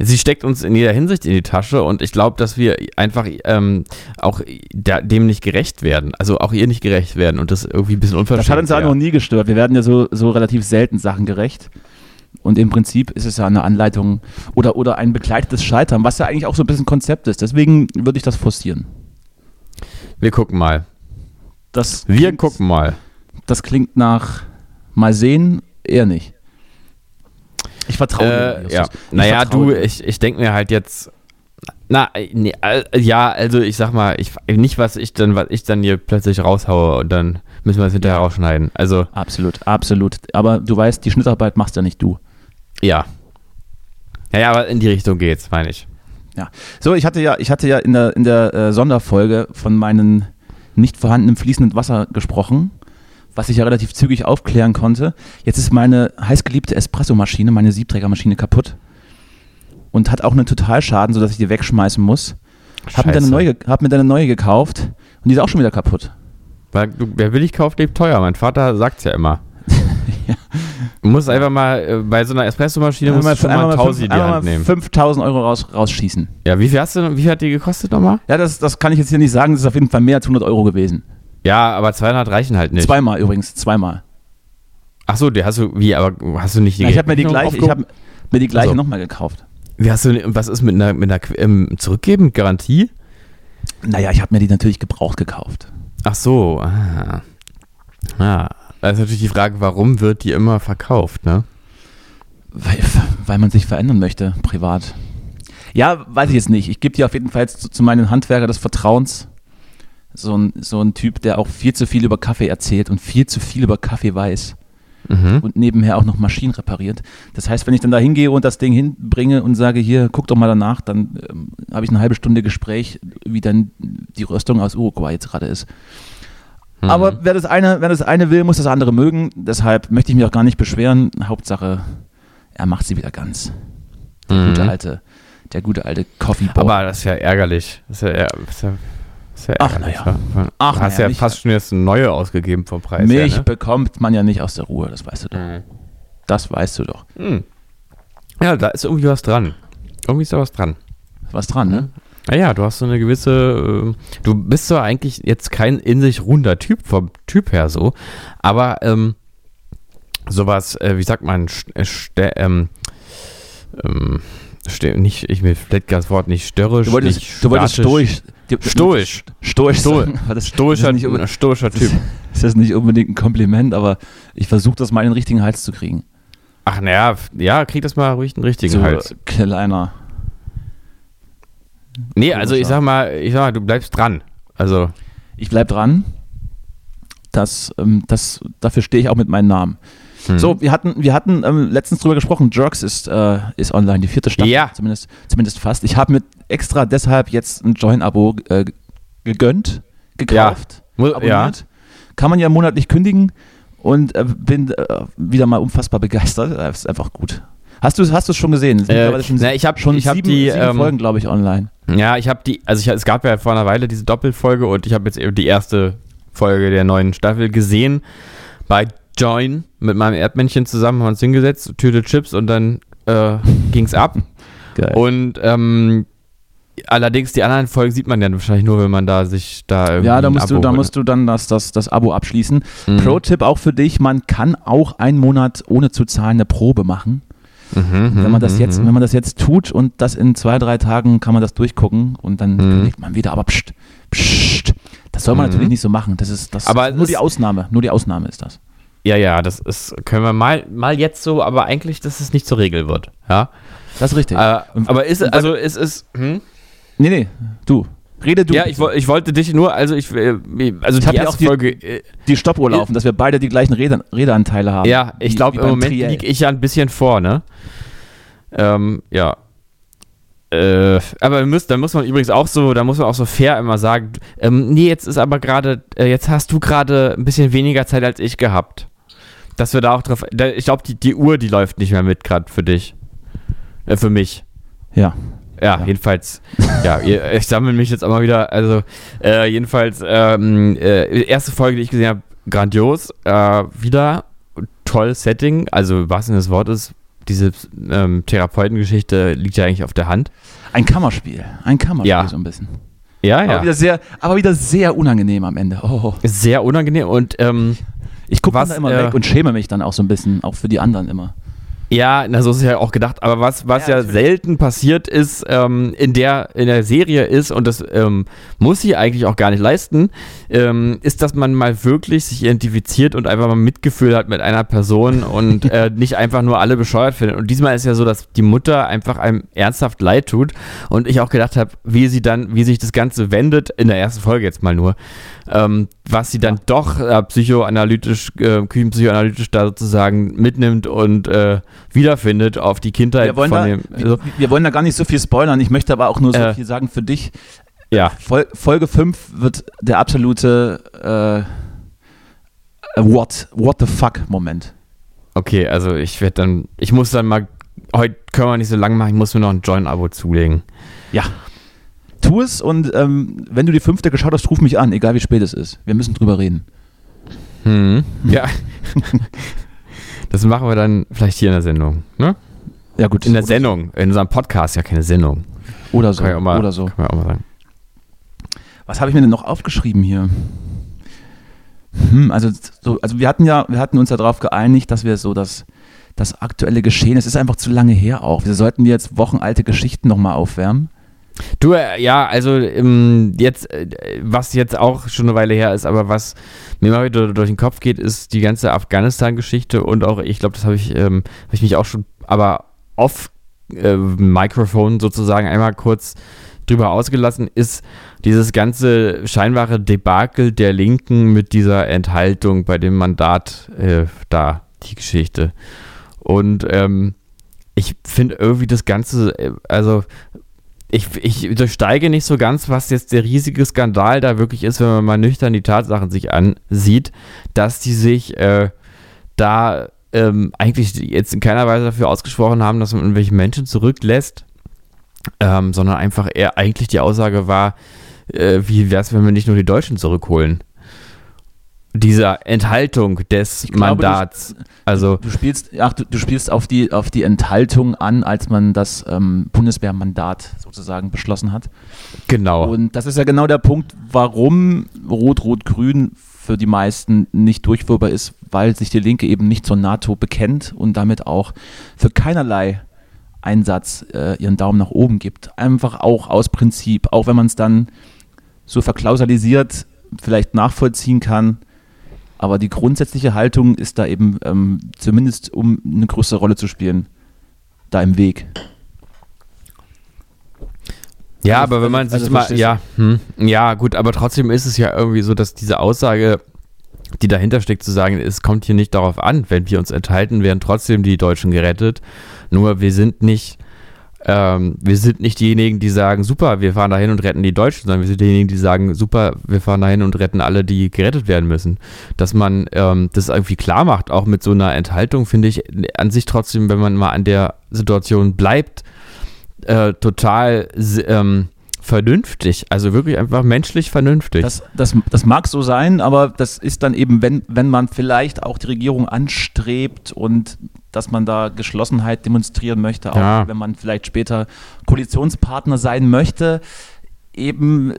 Sie steckt uns in jeder Hinsicht in die Tasche und ich glaube, dass wir einfach ähm, auch da, dem nicht gerecht werden. Also auch ihr nicht gerecht werden und das irgendwie ein bisschen unverschämt Das hat uns ja noch nie gestört. Wir werden ja so, so relativ selten Sachen gerecht. Und im Prinzip ist es ja eine Anleitung oder, oder ein begleitetes Scheitern, was ja eigentlich auch so ein bisschen Konzept ist. Deswegen würde ich das forcieren. Wir gucken mal. Das Wir klingt- gucken mal. Das klingt nach mal sehen, eher nicht. Ich vertraue dir. Äh, Justus. ja. Ich Naja, du, dir. ich, ich denke mir halt jetzt. Na, äh, nee, ja, also ich sag mal, ich nicht, was ich dann, was ich dann hier plötzlich raushaue und dann müssen wir es hinterher rausschneiden. Also, Absolut, absolut. Aber du weißt, die Schnittarbeit machst ja nicht du. ja. Ja, ja, aber in die Richtung geht's, meine ich. So, ich hatte ja, ich hatte ja in der, in der äh, Sonderfolge von meinem nicht vorhandenen fließenden Wasser gesprochen, was ich ja relativ zügig aufklären konnte. Jetzt ist meine heißgeliebte Espressomaschine, meine Siebträgermaschine kaputt und hat auch einen Totalschaden, sodass ich die wegschmeißen muss. Hab mir, dann eine Scheiße. neue, hab mir dann eine neue gekauft und die ist auch schon wieder kaputt. Weil, du, wer billig kauft, lebt teuer. Mein Vater sagt's ja immer. Ja. Du musst einfach mal, äh, bei so einer Espressomaschine musst du schon mal 1000 in die Hand nehmen. 5000 Euro raus, rausschießen. Ja, wie viel hast du, wie viel hat die gekostet nochmal? Ja, das, das kann ich jetzt hier nicht sagen, das ist auf jeden Fall mehr als 100 Euro gewesen. Ja, aber 200 reichen halt nicht. Zweimal übrigens, zweimal. Ach so, die hast du, wie, aber hast du nicht die Ja, ich habe mir die gleiche, ich hab mir die gleiche Also. nochmal gekauft. Wie hast du, was ist mit einer, mit einer ähm, zurückgeben? Garantie? Naja, ich habe mir die natürlich gebraucht gekauft. Ach so, ah. Ah, da ist natürlich die Frage, warum wird die immer verkauft, ne? Weil, weil man sich verändern möchte, privat. Ja, weiß ich jetzt nicht. Ich gebe dir auf jeden Fall zu, zu meinen Handwerker des Vertrauens so ein, so ein Typ, der auch viel zu viel über Kaffee erzählt und viel zu viel über Kaffee weiß Mhm. und nebenher auch noch Maschinen repariert. Das heißt, wenn ich dann da hingehe und das Ding hinbringe und sage, hier, guck doch mal danach, dann ähm, habe ich eine halbe Stunde Gespräch, wie dann die Röstung aus Uruguay jetzt gerade ist. Mhm. Aber wer das, eine, wer das eine will, muss das andere mögen. Deshalb möchte ich mich auch gar nicht beschweren. Hauptsache, er macht sie wieder ganz. Der Mhm. gute alte, der gute alte Coffee Boy. Aber das ist ja ärgerlich. Das ist ja, das ist ja, ist ja Ach, naja. Ach, du hast naja, ja fast schon jetzt eine neue ausgegeben vom Preis. Milch her, ne? bekommt man ja nicht aus der Ruhe, das weißt du doch. Mhm. Das weißt du doch. Hm. Ja, da ist irgendwie was dran. Irgendwie ist da was dran. Was dran, ne? Naja, du hast so eine gewisse. ähm, du bist zwar eigentlich jetzt kein in sich ruhender Typ vom Typ her so, aber ähm, sowas, äh, wie sagt man, st- äh, ähm, ähm, nicht, ich mir fällt das Wort nicht störrisch, Du wolltest, nicht du wolltest statisch. Stoisch. Stoisch. Stoischer, nicht, stoischer das Typ. ist das nicht unbedingt ein Kompliment, aber ich versuche das mal in den richtigen Hals zu kriegen. Ach naja, ja, krieg das mal ruhig einen richtigen so Hals. kleiner. Nee, also ich sag mal, ich sag mal, du bleibst dran. Also, Ich bleib dran Das, ähm, das, dafür stehe ich auch mit meinem Namen. Hm. So, wir hatten, wir hatten ähm, letztens drüber gesprochen, Jerks ist, äh, ist online, die vierte Staffel, Ja. zumindest, zumindest fast. Ich habe mir extra deshalb jetzt ein Join-Abo äh, gegönnt, gekauft, Mu- abonniert. Kann man ja monatlich kündigen und äh, bin äh, wieder mal unfassbar begeistert. Das ist einfach gut. Hast du hast es schon gesehen? Äh, schon, na, ich hab- schon ich hab sieben, die, sieben ähm, Folgen, glaube ich, online. Ja, ich habe die, also ich, es gab ja vor einer Weile diese Doppelfolge und ich habe jetzt eben die erste Folge der neuen Staffel gesehen bei Join mit meinem Erdmännchen zusammen, haben wir uns hingesetzt, Tüte Chips und dann äh, ging's ab. Geil. Und ähm, allerdings die anderen Folgen sieht man ja wahrscheinlich nur, wenn man da sich da irgendwie ja, da musst du, Abo da holt. musst du dann das, das, das Abo abschließen. Mhm. Pro-Tipp auch für dich, man kann auch einen Monat ohne zu zahlen eine Probe machen. Mhm, Wenn man das mhm, jetzt, mhm. wenn man das jetzt tut und das in zwei, drei Tagen kann man das durchgucken und dann Mhm. kündigt man wieder. Aber pst, pst, das soll man Mhm. natürlich nicht so machen. Das ist das Aber ist nur die Ausnahme. Nur die Ausnahme ist das. Ja, ja, das ist, können wir mal, mal jetzt so, aber eigentlich, dass es nicht zur Regel wird. Ja. Das ist richtig. Äh, Und- aber ist, also es ist, hm? nee, nee, du. Rede du. Ja, ich, ich wollte dich nur, also ich, äh, also Ich die erste auch die- Folge, äh, die Stoppuhr laufen, dass wir beide die gleichen Rede, Redeanteile haben. ja, ich glaube im Moment liege ich ja ein bisschen vor, ne? Ähm, ja. Äh, aber müssen, da muss man übrigens auch so, da muss man auch so fair immer sagen, ähm, nee, jetzt ist aber gerade, äh, jetzt hast du gerade ein bisschen weniger Zeit als ich gehabt. Dass wir da auch drauf, da, ich glaube, die, die Uhr, die läuft nicht mehr mit gerade für dich. Äh, für mich. Ja. Ja, Ja. jedenfalls, ja, ich sammle mich jetzt auch mal wieder. Also, äh, jedenfalls, ähm, äh, erste Folge, die ich gesehen habe, grandios. Äh, wieder toll Setting. Also, was in das Wort ist, diese ähm, Therapeutengeschichte liegt ja eigentlich auf der Hand. Ein Kammerspiel. Ein Kammerspiel Ja. so ein bisschen. Ja, Aber, wieder sehr, aber wieder sehr unangenehm am Ende. Oh. Sehr unangenehm und ähm, Ich gucke da immer äh, weg und schäme mich dann auch so ein bisschen, auch für die anderen immer. Ja, na, so ist es ja auch gedacht. Aber was, was Ja, ja, selten passiert ist, ähm, in, der, in der Serie ist, und das ähm, muss sie eigentlich auch gar nicht leisten, ähm, ist, dass man mal wirklich sich identifiziert und einfach mal Mitgefühl hat mit einer Person und äh, nicht einfach nur alle bescheuert findet. Und diesmal ist ja so, dass die Mutter einfach einem ernsthaft leid tut und ich auch gedacht habe, wie sie dann, wie sich das Ganze wendet, in der ersten Folge jetzt mal nur, ähm, was sie dann doch äh, psychoanalytisch, äh, küchenpsychoanalytisch da sozusagen mitnimmt und äh, wiederfindet auf die Kindheit Wir von da, dem. wir, Also, wir wollen da gar nicht so viel spoilern. Ich möchte aber auch nur so Äh. viel sagen für dich. ja, Fol Folge 5 wird der absolute äh, What, what the fuck Moment. okay, also ich werde dann, ich muss dann mal, heute können wir nicht so lange machen, ich muss mir noch ein Join-Abo zulegen. Ja. Tu es und ähm, wenn du die fünfte geschaut hast, ruf mich an, egal wie spät es ist. Wir müssen drüber reden. Hm. Ja. das machen wir dann vielleicht hier in der Sendung, ne? Ja, gut. In der Sendung, in unserem Podcast, ja keine Sendung. oder so. Kann auch mal, oder so. Kann man auch mal sagen. Was habe ich mir denn noch aufgeschrieben hier? Hm, also, so, also wir hatten ja, wir hatten uns ja darauf geeinigt, dass wir so das, das aktuelle Geschehen, es ist einfach zu lange her auch. Wir sollten jetzt wochenalte Geschichten nochmal aufwärmen. Du, äh, ja, also ähm, jetzt, äh, was jetzt auch schon eine Weile her ist, aber was mir mal wieder durch den Kopf geht, ist die ganze Afghanistan-Geschichte und auch, ich glaube, das habe ich, ähm, hab ich mich auch schon, aber off äh, Mikrofon sozusagen einmal kurz drüber ausgelassen, ist dieses ganze scheinbare Debakel der Linken mit dieser Enthaltung bei dem Mandat äh, da, die Geschichte. Und ähm, ich finde irgendwie das Ganze, äh, also ich, ich durchsteige nicht so ganz, was jetzt der riesige Skandal da wirklich ist, wenn man mal nüchtern die Tatsachen sich ansieht, dass die sich äh, da ähm, eigentlich jetzt in keiner Weise dafür ausgesprochen haben, dass man irgendwelche Menschen zurücklässt, ähm, sondern einfach eher eigentlich die Aussage war, äh, wie wäre es, wenn wir nicht nur die Deutschen zurückholen? Dieser Enthaltung des glaube, du- Mandats. also, Du spielst, ach, du, du spielst auf die, auf die Enthaltung an, als man das ähm, Bundeswehrmandat sozusagen beschlossen hat. genau. Und das ist ja genau der Punkt, warum Rot-Rot-Grün für die meisten nicht durchführbar ist, weil sich die Linke eben nicht zur NATO bekennt und damit auch für keinerlei Einsatz äh, ihren Daumen nach oben gibt. Einfach auch aus Prinzip, auch wenn man es dann so verklausalisiert vielleicht nachvollziehen kann. Aber die grundsätzliche Haltung ist da eben, ähm, zumindest um eine größere Rolle zu spielen, da im Weg. Ja, Also- aber wenn man also sich mal, verstehst du? ja, hm, ja, gut, aber trotzdem ist es ja irgendwie so, dass diese Aussage die dahinter steckt, zu sagen, es kommt hier nicht darauf an, wenn wir uns enthalten, werden trotzdem die Deutschen gerettet. Nur wir sind nicht, ähm, wir sind nicht diejenigen, die sagen, super, wir fahren dahin und retten die Deutschen, sondern wir sind diejenigen, die sagen, super, wir fahren dahin und retten alle, die gerettet werden müssen. Dass man ähm, das irgendwie klar macht, auch mit so einer Enthaltung, finde ich an sich trotzdem, wenn man mal an der Situation bleibt, äh, total ähm, vernünftig, also wirklich einfach menschlich vernünftig. Das, das, das mag so sein, aber das ist dann eben, wenn, wenn man vielleicht auch die Regierung anstrebt und dass man da Geschlossenheit demonstrieren möchte, auch ja. wenn man vielleicht später Koalitionspartner sein möchte, eben,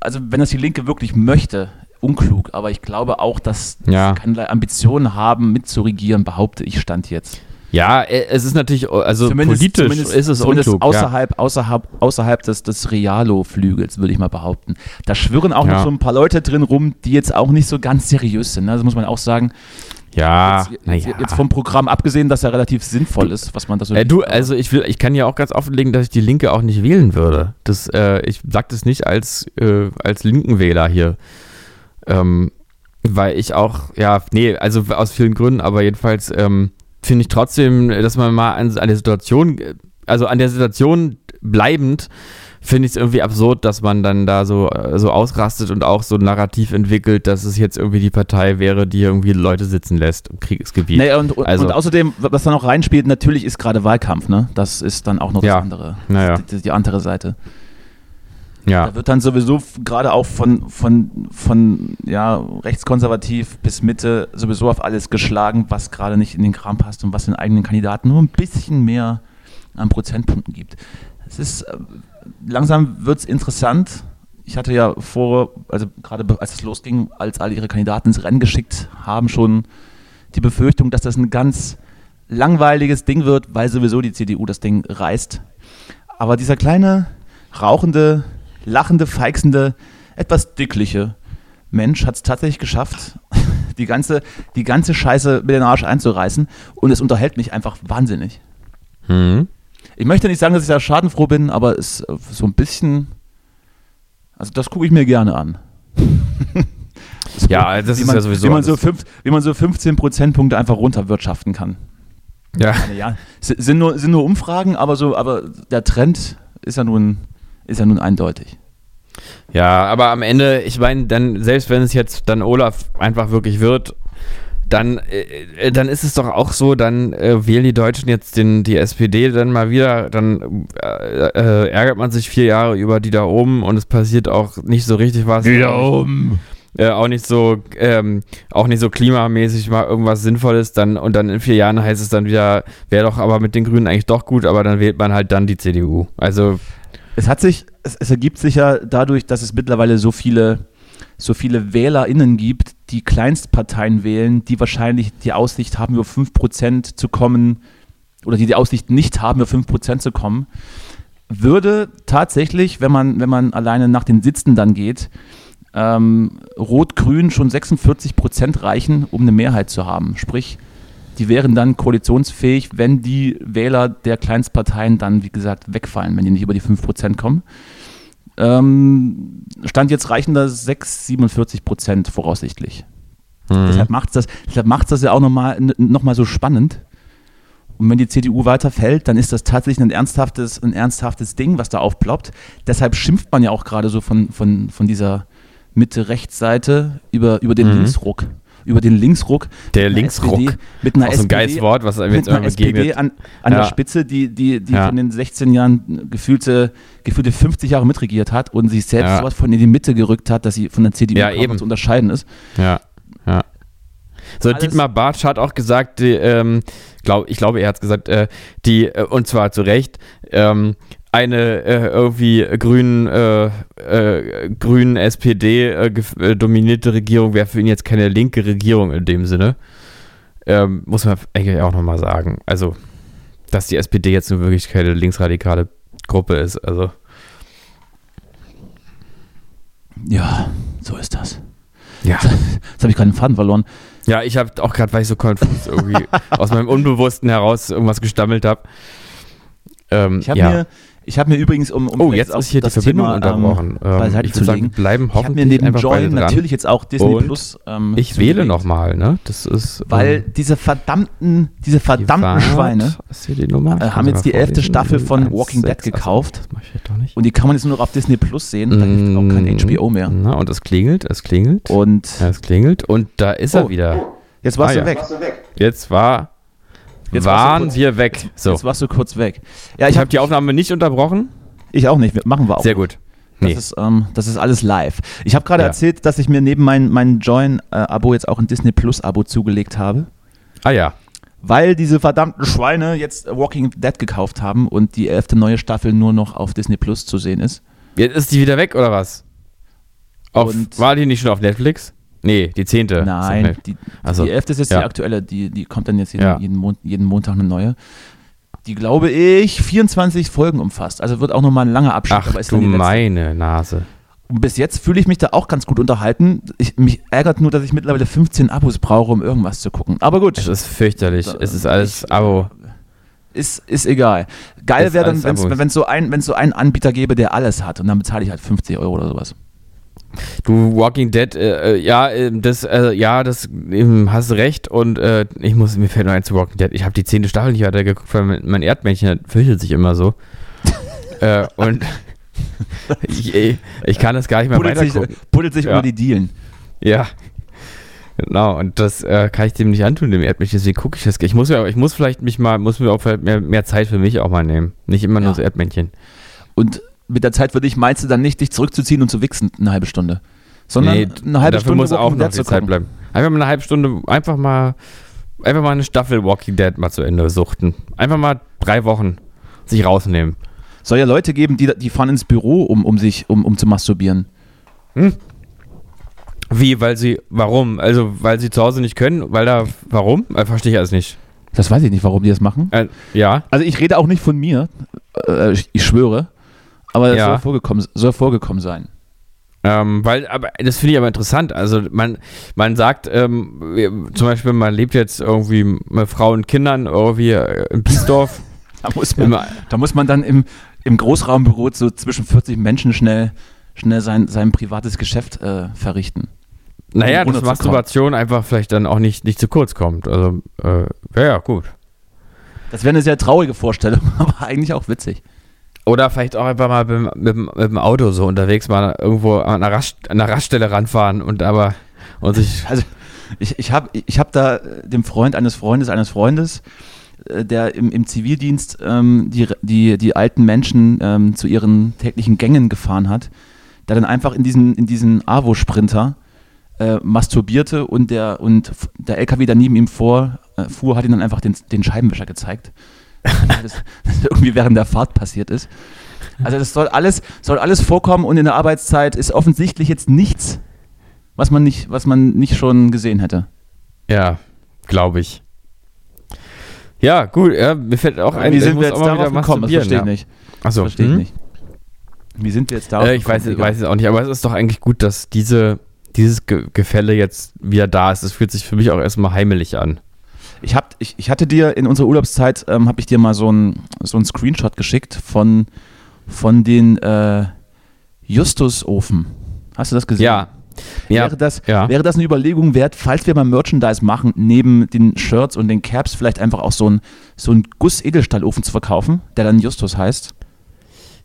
also wenn das die Linke wirklich möchte, unklug, aber ich glaube auch, dass ja. keinerlei Ambitionen haben, mitzuregieren, behaupte ich, stand jetzt. Ja, äh, es ist natürlich, also zumindest, politisch zumindest, ist es zumindest unklug, außerhalb, ja. außerhalb, außerhalb des, des Realo-Flügels, würde ich mal behaupten. Da schwirren auch ja. noch so ein paar Leute drin rum, die jetzt auch nicht so ganz seriös sind. Ne? Das muss man auch sagen. Ja, jetzt, jetzt, ja. jetzt vom Programm abgesehen, dass er relativ sinnvoll ist, was man da so. Äh, du, also ich will, ich kann ja auch ganz offenlegen, dass ich die Linke auch nicht wählen würde. Das, äh, ich sage das nicht als, äh, als linken Wähler hier. Ähm, weil ich auch, ja, nee, also aus vielen Gründen, aber jedenfalls, ähm, finde ich trotzdem, dass man mal an, an der Situation, also an der Situation bleibend, finde ich es irgendwie absurd, dass man dann da so, so ausrastet und auch so ein Narrativ entwickelt, dass es jetzt irgendwie die Partei wäre, die irgendwie Leute sitzen lässt im Kriegsgebiet. Naja, und, also, und außerdem, was da noch reinspielt, natürlich ist gerade Wahlkampf, ne? Das ist dann auch noch ja, das andere. Naja. Die, die andere Seite. Ja. Da wird dann sowieso gerade auch von, von, von ja, rechtskonservativ bis Mitte sowieso auf alles geschlagen, was gerade nicht in den Kram passt und was den eigenen Kandidaten nur ein bisschen mehr an Prozentpunkten gibt. Es ist äh, langsam wird es interessant. Ich hatte ja vor, also gerade als es losging, als alle ihre Kandidaten ins Rennen geschickt haben, schon die Befürchtung, dass das ein ganz langweiliges Ding wird, weil sowieso die CDU das Ding reißt. Aber dieser kleine, rauchende lachende, feixende, etwas dickliche Mensch hat es tatsächlich geschafft, die ganze, die ganze Scheiße mit den Arsch einzureißen. Und es unterhält mich einfach wahnsinnig. Mhm. Ich möchte nicht sagen, dass ich da schadenfroh bin, aber es ist so ein bisschen. Also, das gucke ich mir gerne an. ja, das ist man, ja sowieso. Wie man, so fünf, wie man so 15 Prozentpunkte einfach runterwirtschaften kann. Ja. ja. Sind, nur, sind nur Umfragen, aber, so, aber der Trend ist ja nun ist ja nun eindeutig. Ja, aber am Ende, ich meine, dann, selbst wenn es jetzt dann Olaf einfach wirklich wird, dann, äh, dann ist es doch auch so, dann äh, wählen die Deutschen jetzt den, die SPD dann mal wieder, dann äh, äh, ärgert man sich vier Jahre über die da oben und es passiert auch nicht so richtig was. Die da oben. Äh, auch nicht so, ähm, auch nicht so klimamäßig mal irgendwas Sinnvolles, dann und dann in vier Jahren heißt es dann wieder, wäre doch aber mit den Grünen eigentlich doch gut, aber dann wählt man halt dann die CDU. Also es hat sich, es, es, ergibt sich ja dadurch, dass es mittlerweile so viele, so viele WählerInnen gibt, die Kleinstparteien wählen, die wahrscheinlich die Aussicht haben, über 5% zu kommen, oder die die Aussicht nicht haben, über 5% zu kommen, würde tatsächlich, wenn man, wenn man alleine nach den Sitzen dann geht, ähm, Rot-Grün schon 46% reichen, um eine Mehrheit zu haben. Sprich, die wären dann koalitionsfähig, wenn die Wähler der Kleinstparteien dann, wie gesagt, wegfallen, wenn die nicht über die 5% kommen. Ähm, Stand jetzt reichen da 6, 47 Prozent voraussichtlich. Mhm. Deshalb macht es das, das ja auch nochmal noch mal so spannend. Und wenn die CDU weiterfällt, dann ist das tatsächlich ein ernsthaftes, ein ernsthaftes Ding, was da aufploppt. Deshalb schimpft man ja auch gerade so von, von, von dieser Mitte-Rechts-Seite über, über den mhm. Linksruck über den Linksruck. Der Linksruck. SPD, mit einer Auch so ein geiles Wort, was einem jetzt mit einer SPD an, an ja. der Spitze, die, die, die ja. von den 16 Jahren gefühlte, gefühlte 50 Jahre mitregiert hat und sich selbst ja. sowas von in die Mitte gerückt hat, dass sie von der CDU ja, eben. zu unterscheiden ist. Ja, ja. So, Alles Dietmar Bartsch hat auch gesagt, die, ähm, glaub, ich glaube, er hat es gesagt, äh, die, äh, und zwar zu Recht, ähm, eine äh, irgendwie grün, äh, äh, grün SPD äh, äh, dominierte Regierung wäre für ihn jetzt keine linke Regierung in dem Sinne. Ähm, muss man eigentlich auch nochmal sagen. Also, dass die SPD jetzt nur wirklich keine linksradikale Gruppe ist. Also. Ja, so ist das. Ja. Jetzt, jetzt habe ich gerade den Faden verloren. Ja, ich habe auch gerade, weil ich so konfus irgendwie aus meinem Unbewussten heraus irgendwas gestammelt habe. Ähm, ich habe ja. mir, Ich habe mir übrigens, um, um Oh, jetzt ist hier die Verbindung Thema, unterbrochen. Ähm, beiseite ich zu würde sagen, bleiben Ich habe hoffentlich mir neben Join natürlich jetzt auch Disney Und Plus. Ähm, Ich wähle nochmal, ne? Das ist. Weil ähm, diese verdammten, diese die verdammten Schweine die Nummer? äh, haben jetzt die elfte. Staffel von Eins, Walking Dead sechs, achso, gekauft. Das mach ich vielleicht doch nicht. und die kann man jetzt nur noch auf Disney Plus sehen. Da hilft auch kein Mm, HBO mehr. Na, und es klingelt, es klingelt. Und ja, es klingelt. Und da ist Oh. er wieder. jetzt warst Ah, du ja. weg. Jetzt war. Jetzt warst du waren kurz- wir weg. So. Jetzt warst du kurz weg. Ja, ich ich habe die Aufnahme nicht unterbrochen. ich auch nicht. Machen wir auch. Sehr gut. Das, Nee. ist, ähm, das ist alles live. Ich habe gerade Ja. erzählt, dass ich mir neben mein, mein Join-Abo jetzt auch ein Disney Plus-Abo zugelegt habe. Ah ja. Weil diese verdammten Schweine jetzt Walking Dead gekauft haben und die elfte neue Staffel nur noch auf Disney Plus zu sehen ist. Jetzt ist die wieder weg, oder was? Auf, Und- war die nicht schon auf Netflix? Nee, die zehnte. Nein, die, Also, die elfte ist jetzt ja. die aktuelle, die, die kommt dann jetzt jeden, Ja. jeden, Mon jeden Montag eine neue. Die, glaube ich, 24 Folgen umfasst. Also wird auch nochmal ein langer Abschnitt. Ach du meine Nase. Und bis jetzt fühle ich mich da auch ganz gut unterhalten. Ich, mich ärgert nur, dass ich mittlerweile 15 Abos brauche, um irgendwas zu gucken. Aber gut. Es ist fürchterlich. Da- Es ist alles ich- Abo. Ist, ist egal. Geil wäre dann, wenn es so, ein, so einen Anbieter gäbe, der alles hat. Und dann bezahle ich halt 50 Euro oder sowas. Du Walking Dead, äh, äh, ja, äh, das, äh, ja, das ähm, hast du recht. Und äh, ich muss, mir fällt noch ein zu Walking Dead. Ich habe die zehnte Staffel nicht weiter geguckt, weil mein, Erdmännchen fürchtet sich immer so. äh, und ich, ich, ich kann das gar nicht mehr Buddelt sich, weitergucken. buddelt sich Ja. unter die Dielen. Ja. Genau, und das äh, kann ich dem nicht antun, dem Erdmännchen. Deswegen gucke ich das. Ich muss ich muss vielleicht mich mal, muss mir auch vielleicht mehr, mehr Zeit für mich auch mal nehmen. Nicht immer nur Ja. das Erdmännchen. Und mit der Zeit würde ich, meinst du dann nicht, dich zurückzuziehen und zu wichsen, eine halbe Stunde? Sondern Nee, eine halbe dafür Stunde muss auch noch die Zeit bleiben. Einfach mal eine halbe Stunde, einfach mal, einfach mal eine Staffel Walking Dead mal zu Ende suchten. Einfach mal drei Wochen sich rausnehmen. Soll ja Leute geben, die, die fahren ins Büro, um, um sich, um, um zu masturbieren. Wie, weil sie, warum? Also, weil sie zu Hause nicht können, weil da, warum? Äh, verstehe ich alles nicht. Das weiß ich nicht, warum die das machen. Äh, ja, Also ich rede auch nicht von mir, äh, ich, ich schwöre, aber das Ja. soll, vorgekommen, soll vorgekommen sein. Ähm, weil, aber das finde ich aber interessant. Also man, man sagt, ähm, zum Beispiel, man lebt jetzt irgendwie mit Frau und Kindern irgendwie äh, in Biesdorf. Da muss man, da muss man dann im, im Großraumbüro so zwischen 40 Menschen schnell, schnell sein, sein privates Geschäft äh, verrichten. naja, ohne dass Masturbation einfach vielleicht dann auch nicht, nicht zu kurz kommt. Also, äh, ja, gut. Das wäre eine sehr traurige Vorstellung, aber eigentlich auch witzig. Oder vielleicht auch einfach mal mit, mit, dem- mit dem Auto so unterwegs mal irgendwo an einer, Rast, an einer Raststelle ranfahren und aber und sich. Also ich, ich habe ich hab da äh, dem Freund eines Freundes eines Freundes, äh, der im, im Zivildienst ähm, die, die, die alten Menschen ähm, zu ihren täglichen Gängen gefahren hat, der dann einfach in diesen, in diesen AWO-Sprinter äh, masturbierte und der, und der LKW, der neben ihm vor, äh, hat ihm dann einfach den, den Scheibenwischer gezeigt. Das, das irgendwie während der Fahrt passiert ist. Also das soll alles, soll alles vorkommen und in der Arbeitszeit ist offensichtlich jetzt nichts, was man nicht, was man nicht schon gesehen hätte. Ja, glaube ich. Ja, gut, ja, mir fällt auch ein, Wie ich sind wir jetzt darauf gekommen? Das verstehe ich ja. nicht. Achso, Verstehe ich hm? nicht. Wie sind wir jetzt darauf Äh, ich weiß, weiß es auch nicht, aber es ist doch eigentlich gut, dass diese, dieses Ge Gefälle jetzt wieder da ist. Es fühlt sich für mich auch erstmal heimelig an. Ich, hab, ich, ich hatte dir in unserer Urlaubszeit, ähm, habe ich dir mal so einen so einen Screenshot geschickt von, von den äh, Justus-Ofen. Hast du das gesehen? Ja. Ja, Wäre, das, ja. wäre das eine Überlegung wert, falls wir mal Merchandise machen, neben den Shirts und den Caps vielleicht einfach auch so einen so Guss-Edelstahlofen zu verkaufen, der dann Justus heißt?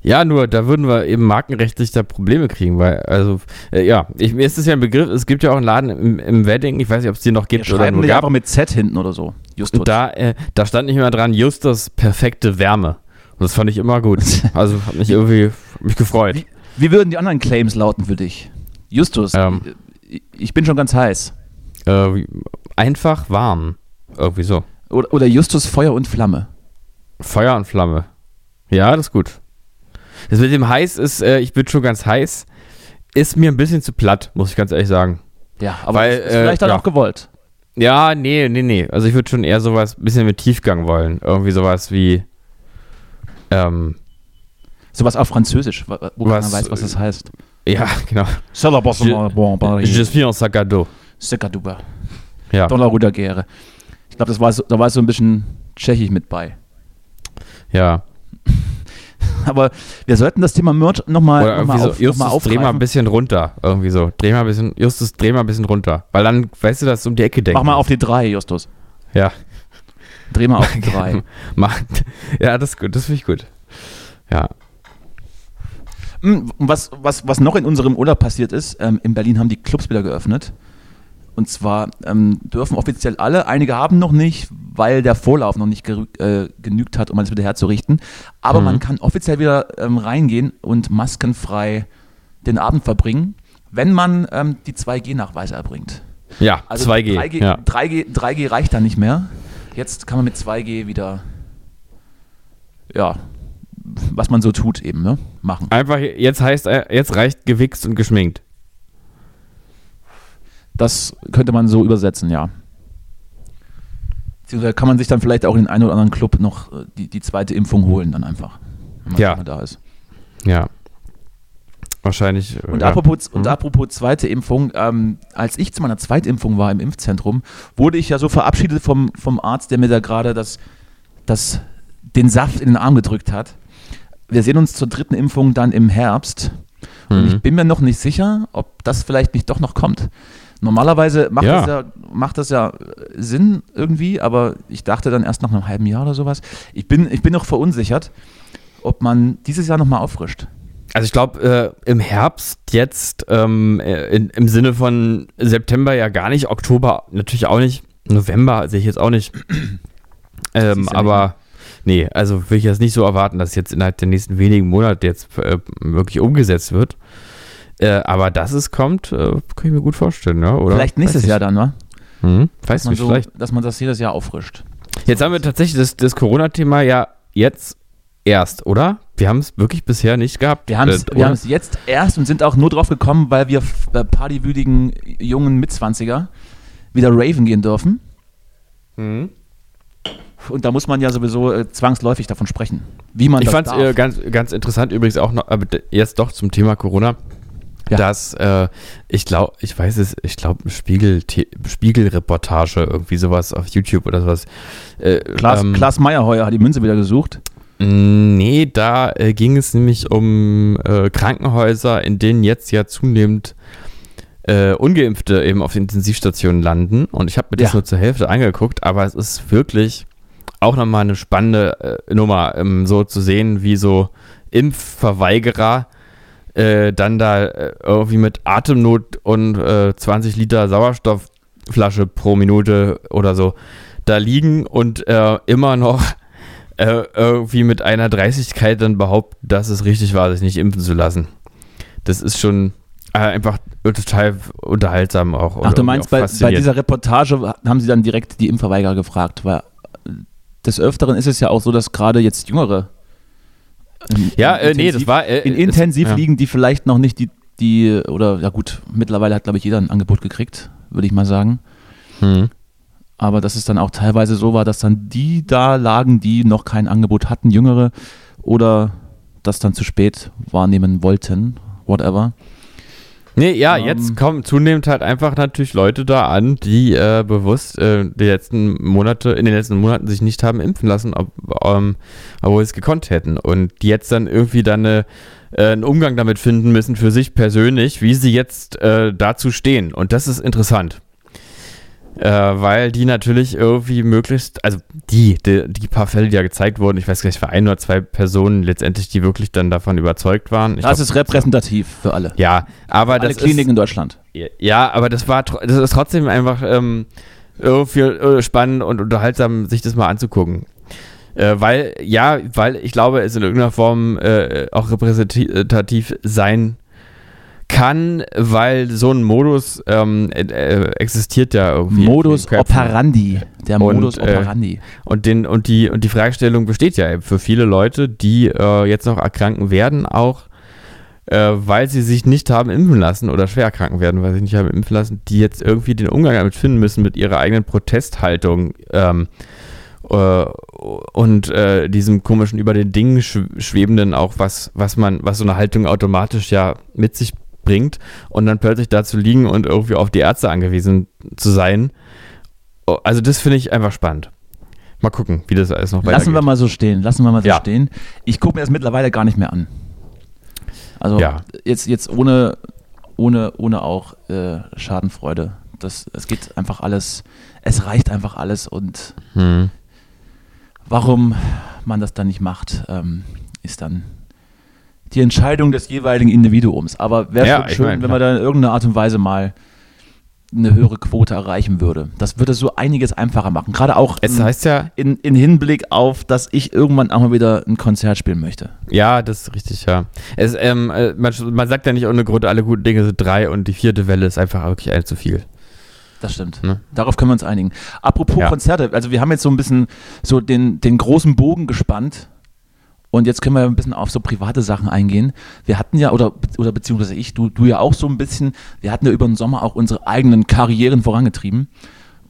Ja, nur da würden wir eben markenrechtlich da Probleme kriegen, weil, also, äh, ja, ich, mir ist das ja ein Begriff, es gibt ja auch einen Laden im, im Wedding, ich weiß nicht, ob es den noch gibt oder schreiben nur gab. einfach mit Z hinten oder so. Justus. Und da, äh, da stand nicht immer dran, Justus perfekte Wärme. Und das fand ich immer gut. Also hat mich irgendwie hat mich gefreut. Wie, wie würden die anderen Claims lauten für dich? Justus, Ähm. ich- ich bin schon ganz heiß. Äh, einfach warm. Irgendwie so. Oder, oder Justus Feuer und Flamme. Feuer und Flamme. Ja, das ist gut. Das mit dem heiß ist, äh, ich bin schon ganz heiß, ist mir ein bisschen zu platt, muss ich ganz ehrlich sagen. Ja, aber Weil, ist, äh, vielleicht dann ja. auch gewollt. Ja, nee, nee, nee. Also ich würde schon eher sowas, ein bisschen mit Tiefgang wollen. Irgendwie sowas wie, ähm, Sowas auf Französisch, wo Was, keiner weiß, was das heißt. ja, genau. C'est la bosse bon, bon, Je suis un sac à dos. C'est caduba. Ja. Dans la rue Guerre. Ich glaube, das war so, da war so ein bisschen tschechisch mit bei. Ja. Aber wir sollten das Thema Merch nochmal noch mal irgendwie auf, so, noch Justus, dreh mal ein aufgreifen. bisschen runter. Irgendwie so. Dreh mal ein bisschen, Justus, dreh mal ein bisschen runter. Weil dann, weißt du, dass du um die Ecke denkst. Mach mal auf die drei, Justus. Ja. Dreh mal auf die drei. Mach, ja, das ist gut, das finde ich gut. Ja. Und Was, was, was noch in unserem Urlaub passiert ist, ähm, in Berlin haben die Clubs wieder geöffnet. Und zwar ähm, dürfen offiziell alle, einige haben noch nicht, weil der Vorlauf noch nicht äh, genügt hat, um alles wieder herzurichten. Aber Mhm. man kann offiziell wieder ähm, reingehen und maskenfrei den Abend verbringen, wenn man ähm, die 2G-Nachweise erbringt. Ja, Also 2G. 3G, ja. 3G, 3G reicht da nicht mehr. Jetzt kann man mit 2G wieder, ja, was man so tut eben, ne, machen. Einfach, jetzt heißt, äh, jetzt reicht gewichst und geschminkt. Das könnte man so übersetzen, ja. Beziehungsweise kann man sich dann vielleicht auch in den einen oder anderen Club noch äh, die, die zweite Impfung holen, dann einfach, wenn man Ja. da ist. Ja. Wahrscheinlich. äh, Und, ja. apropos, und Mhm. apropos zweite Impfung, ähm, als ich zu meiner Zweitimpfung war im Impfzentrum, wurde ich ja so verabschiedet vom, vom Arzt, der mir da gerade das, das, den Saft in den Arm gedrückt hat. Wir sehen uns zur dritten Impfung dann im Herbst. Und Mhm. ich bin mir noch nicht sicher, ob das vielleicht nicht doch noch kommt. Normalerweise macht, Ja. Das, ja, macht das ja äh, Sinn irgendwie, aber ich dachte dann erst nach einem halben Jahr oder sowas. Ich bin, ich bin noch verunsichert, ob man dieses Jahr nochmal auffrischt. Also ich glaube, äh, im Herbst jetzt, ähm, äh, in, im Sinne von September ja gar nicht, Oktober natürlich auch nicht, November sehe ich jetzt auch nicht. ähm, ja aber nee, also will ich jetzt nicht so erwarten, dass jetzt innerhalb der nächsten wenigen Monate jetzt äh, wirklich umgesetzt wird. Äh, aber dass es kommt, äh, kann ich mir gut vorstellen, ja? Oder? vielleicht nächstes Jahr dann, nicht. Hm? Dass Weiß man, nicht, so, vielleicht. dass man das jedes Jahr auffrischt. Jetzt haben wir tatsächlich das, das Corona-Thema ja jetzt erst, oder? Wir haben es wirklich bisher nicht gehabt. Wir haben es äh, jetzt erst und sind auch nur drauf gekommen, weil wir äh, partywütigen jungen Mitzwanziger wieder raven gehen dürfen. Mhm. Und da muss man ja sowieso äh, zwangsläufig davon sprechen, wie man Ich das fand es äh, ganz, ganz interessant übrigens auch noch, aber jetzt doch zum Thema Corona, Ja. dass äh, ich glaube, ich weiß es, ich glaube, Spiegel, Spiegelreportage, irgendwie sowas auf YouTube oder sowas. Äh, Klaas, ähm, Klaas Meyerheuer hat die Münze wieder gesucht. Nee, da äh, ging es nämlich um äh, Krankenhäuser, in denen jetzt ja zunehmend äh, Ungeimpfte eben auf Intensivstationen landen. Und ich habe mir das Ja. nur zur Hälfte angeguckt, aber es ist wirklich auch nochmal eine spannende äh, Nummer, ähm, so zu sehen, wie so Impfverweigerer äh, dann da äh, irgendwie mit Atemnot und äh, 20 Liter Sauerstoffflasche pro Minute oder so da liegen und äh, immer noch äh, irgendwie mit einer Dreistigkeit dann behaupten, dass es richtig war, sich nicht impfen zu lassen. Das ist schon einfach total unterhaltsam auch. Ach, du meinst, bei, bei dieser Reportage haben sie dann direkt die Impfverweigerer gefragt, weil des Öfteren ist es ja auch so, dass gerade jetzt Jüngere Ja, in äh, nee, das war äh, in Intensiv ja. liegen, die vielleicht noch nicht die, die, oder ja gut, mittlerweile hat glaube ich jeder ein Angebot gekriegt, würde ich mal sagen. Hm. Aber dass es dann auch teilweise so war, dass dann die da lagen, die noch kein Angebot hatten, Jüngere, oder das dann zu spät wahrnehmen wollten, whatever. Nee, ja, Ähm, jetzt kommen zunehmend halt einfach natürlich Leute da an, die äh, bewusst äh, die letzten Monate, in den letzten Monaten sich nicht haben impfen lassen, ob, ähm, obwohl sie es gekonnt hätten. Und die jetzt dann irgendwie dann eine, äh, einen Umgang damit finden müssen für sich persönlich, wie sie jetzt äh, dazu stehen. Und das ist interessant. Äh, weil die natürlich irgendwie möglichst, also die, die, die paar Fälle, die ja gezeigt wurden, ich weiß gar nicht, für ein oder zwei Personen letztendlich, die wirklich dann davon überzeugt waren. Ich das glaub, ist repräsentativ für alle. ja, aber alle das Kliniken ist, in Deutschland. ja, aber das war, das ist trotzdem einfach ähm, irgendwie äh, spannend und unterhaltsam, sich das mal anzugucken. Äh, weil, ja, weil ich glaube, es in irgendeiner Form äh, auch repräsentativ sein kann, weil so ein Modus ähm, äh, äh, existiert ja irgendwie. Modus operandi. Der Und, Modus äh, operandi. Und, den, und, die, und die Fragestellung besteht ja eben für viele Leute, die äh, jetzt noch erkranken werden, auch äh, weil sie sich nicht haben impfen lassen oder schwer erkranken werden, weil sie sich nicht haben impfen lassen, die jetzt irgendwie den Umgang damit finden müssen mit ihrer eigenen Protesthaltung ähm, äh, und äh, diesem komischen über den Dingen schw- schwebenden auch was, was man, was so eine Haltung automatisch ja mit sich bringt und dann plötzlich da zu liegen und irgendwie auf die Ärzte angewiesen zu sein. Oh, Also das finde ich einfach spannend. Mal gucken, wie das alles noch weitergeht. Lassen wir mal so stehen. Lassen wir mal so ja. stehen. Ich gucke mir das mittlerweile gar nicht mehr an. Also ja. jetzt, jetzt ohne, ohne, ohne auch äh, Schadenfreude. Das, es geht einfach alles, es reicht einfach alles und hm. warum man das dann nicht macht, ähm, ist dann die Entscheidung des jeweiligen Individuums. Aber wäre ja, schön, mein, wenn man da in irgendeiner Art und Weise mal eine höhere Quote erreichen würde. Das würde so einiges einfacher machen. Gerade auch es heißt ja, in, in, Hinblick auf, dass ich irgendwann auch mal wieder ein Konzert spielen möchte. Ja, das ist richtig, ja. Es, ähm, äh, man, man, sagt ja nicht ohne Grund, alle guten Dinge sind drei und die vierte Welle ist einfach wirklich allzu viel. Das stimmt. Ne? Darauf können wir uns einigen. Apropos ja. Konzerte, also wir haben jetzt so ein bisschen so den, den großen Bogen gespannt und jetzt können wir ein bisschen auf so private Sachen eingehen. Wir hatten ja, oder, oder beziehungsweise ich, du, du ja auch so ein bisschen, wir hatten ja über den Sommer auch unsere eigenen Karrieren vorangetrieben.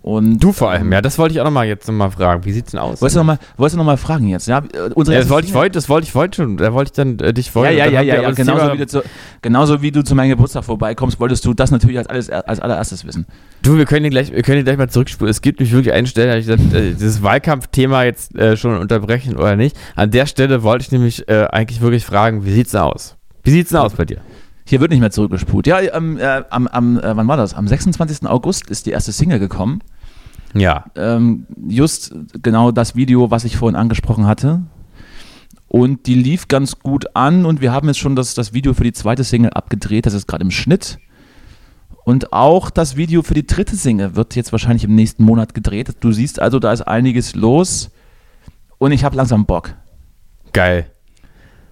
Und, du vor allem, ähm, ja, das wollte ich auch nochmal jetzt nochmal fragen. Wie sieht's denn aus? Wolltest du nochmal noch fragen jetzt? Ja, unsere ja, das wollte ich heute, das wollte ich heute schon, da wollte ich dann äh, dich vorher. Ja, ja, ja, ja, ja genauso, wie du zu, genauso wie du zu meinem Geburtstag vorbeikommst, wolltest du das natürlich als, alles, als allererstes wissen. Du, wir können gleich, wir können gleich mal zurückspulen. Es gibt nicht wirklich eine Stelle, da ich gesagt, äh, dieses Wahlkampfthema jetzt äh, schon unterbrechen oder nicht. An der Stelle wollte ich nämlich äh, eigentlich wirklich fragen, wie sieht's denn aus? Wie sieht's denn aus bei dir? Hier wird nicht mehr zurückgespult. Ja, ähm, äh, am, am äh, wann war das? Am 26. August ist die erste Single gekommen. Ja. Ähm, just genau das Video, was ich vorhin angesprochen hatte. Und die lief ganz gut an und wir haben jetzt schon das, das Video für die zweite Single abgedreht. Das ist gerade im Schnitt. Und auch das Video für die dritte Single wird jetzt wahrscheinlich im nächsten Monat gedreht. Du siehst also, da ist einiges los. Und ich habe langsam Bock. Geil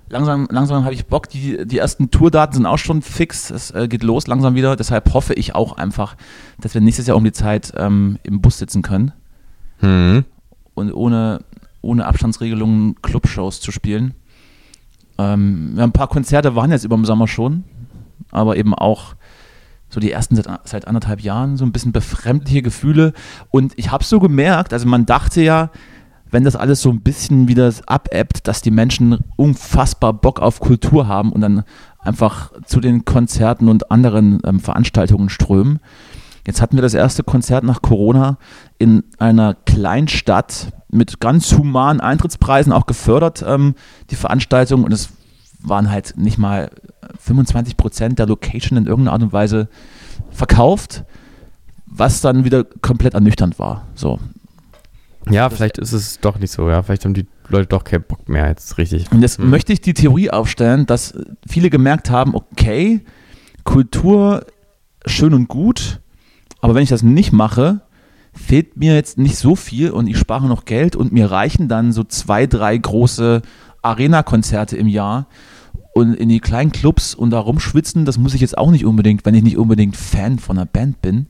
langsam, langsam habe ich Bock. Die, die ersten Tourdaten sind auch schon fix. Es äh, geht los langsam wieder. Deshalb hoffe ich auch einfach, dass wir nächstes Jahr um die Zeit ähm, im Bus sitzen können. Mhm. Und ohne, ohne Abstandsregelungen Clubshows zu spielen. Ähm, wir haben ein paar Konzerte waren jetzt über dem Sommer schon, aber eben auch so die ersten seit, seit anderthalb Jahren so ein bisschen befremdliche Gefühle. Und ich habe so gemerkt, also man dachte ja, wenn das alles so ein bisschen wieder abebbt, dass die Menschen unfassbar Bock auf Kultur haben und dann einfach zu den Konzerten und anderen ähm, Veranstaltungen strömen. Jetzt hatten wir das erste Konzert nach Corona in einer Kleinstadt mit ganz humanen Eintrittspreisen, auch gefördert, ähm, die Veranstaltung. Und es waren halt nicht mal 25 Prozent der Location in irgendeiner Art und Weise verkauft, was dann wieder komplett ernüchternd war. So, ja, vielleicht ist es doch nicht so, ja. Vielleicht haben die Leute doch keinen Bock mehr jetzt richtig. Und jetzt hm. möchte ich die Theorie aufstellen, dass viele gemerkt haben, okay, Kultur schön und gut, aber wenn ich das nicht mache, fehlt mir jetzt nicht so viel und ich spare noch Geld und mir reichen dann so zwei, drei große Arena-Konzerte im Jahr und in die kleinen Clubs und da rumschwitzen, das muss ich jetzt auch nicht unbedingt, wenn ich nicht unbedingt Fan von einer Band bin.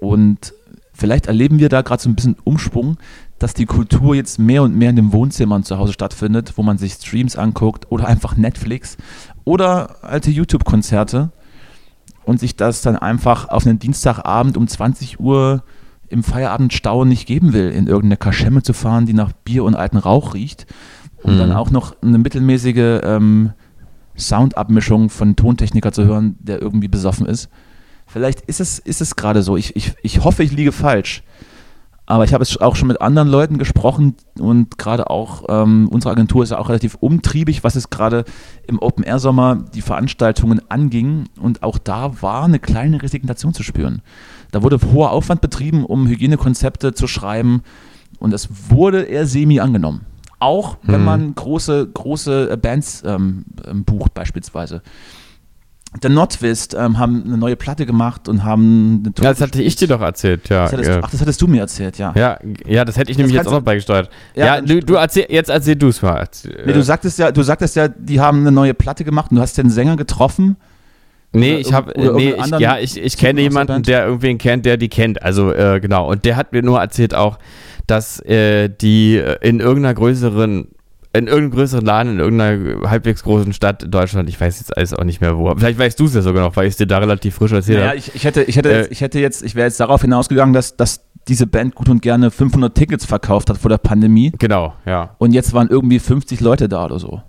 Und vielleicht erleben wir da gerade so ein bisschen Umschwung, dass die Kultur jetzt mehr und mehr in den Wohnzimmern zu Hause stattfindet, wo man sich Streams anguckt oder einfach Netflix oder alte YouTube-Konzerte und sich das dann einfach auf einen Dienstagabend um 20 Uhr im Feierabendstau nicht geben will, in irgendeine Kaschemme zu fahren, die nach Bier und alten Rauch riecht und mhm. dann auch noch eine mittelmäßige ähm, Soundabmischung von Tontechniker zu hören, der irgendwie besoffen ist. Vielleicht ist es, ist es gerade so. Ich, ich, ich hoffe, ich liege falsch. Aber ich habe es auch schon mit anderen Leuten gesprochen und gerade auch ähm, unsere Agentur ist ja auch relativ umtriebig, was es gerade im Open-Air-Sommer die Veranstaltungen anging. Und auch da war eine kleine Resignation zu spüren. Da wurde hoher Aufwand betrieben, um Hygienekonzepte zu schreiben und es wurde eher semi angenommen. Auch wenn hm. man große, große Bands ähm, ähm bucht beispielsweise. The Notwist ähm, haben eine neue Platte gemacht und haben eine Tour Ja, das hatte ich dir doch erzählt, ja. Das hattest, ach, das hattest du mir erzählt, ja. Ja, ja das hätte ich das nämlich jetzt auch noch beigesteuert. Ja, ja du, du erzähl, jetzt erzähl du es mal. Nee, du sagtest ja, du sagtest ja, die haben eine neue Platte gemacht und du hast den Sänger getroffen. Nee, ich habe, nee, ich, ja, ich, ich kenne jemanden, der irgendwen kennt, der die kennt. Also, äh, genau. Und der hat mir nur erzählt auch, dass äh, die in irgendeiner größeren in irgendeinem größeren Laden, in irgendeiner halbwegs großen Stadt in Deutschland, ich weiß jetzt alles auch nicht mehr wo. Vielleicht weißt du es ja sogar noch, weil ich es dir da relativ frisch erzählt naja, habe. Ich, ich, hätte, ich, hätte, äh, ich hätte jetzt, ich wäre jetzt darauf hinausgegangen, dass, dass diese Band gut und gerne 500 Tickets verkauft hat vor der Pandemie. Genau, ja. Und jetzt waren irgendwie 50 Leute da oder so.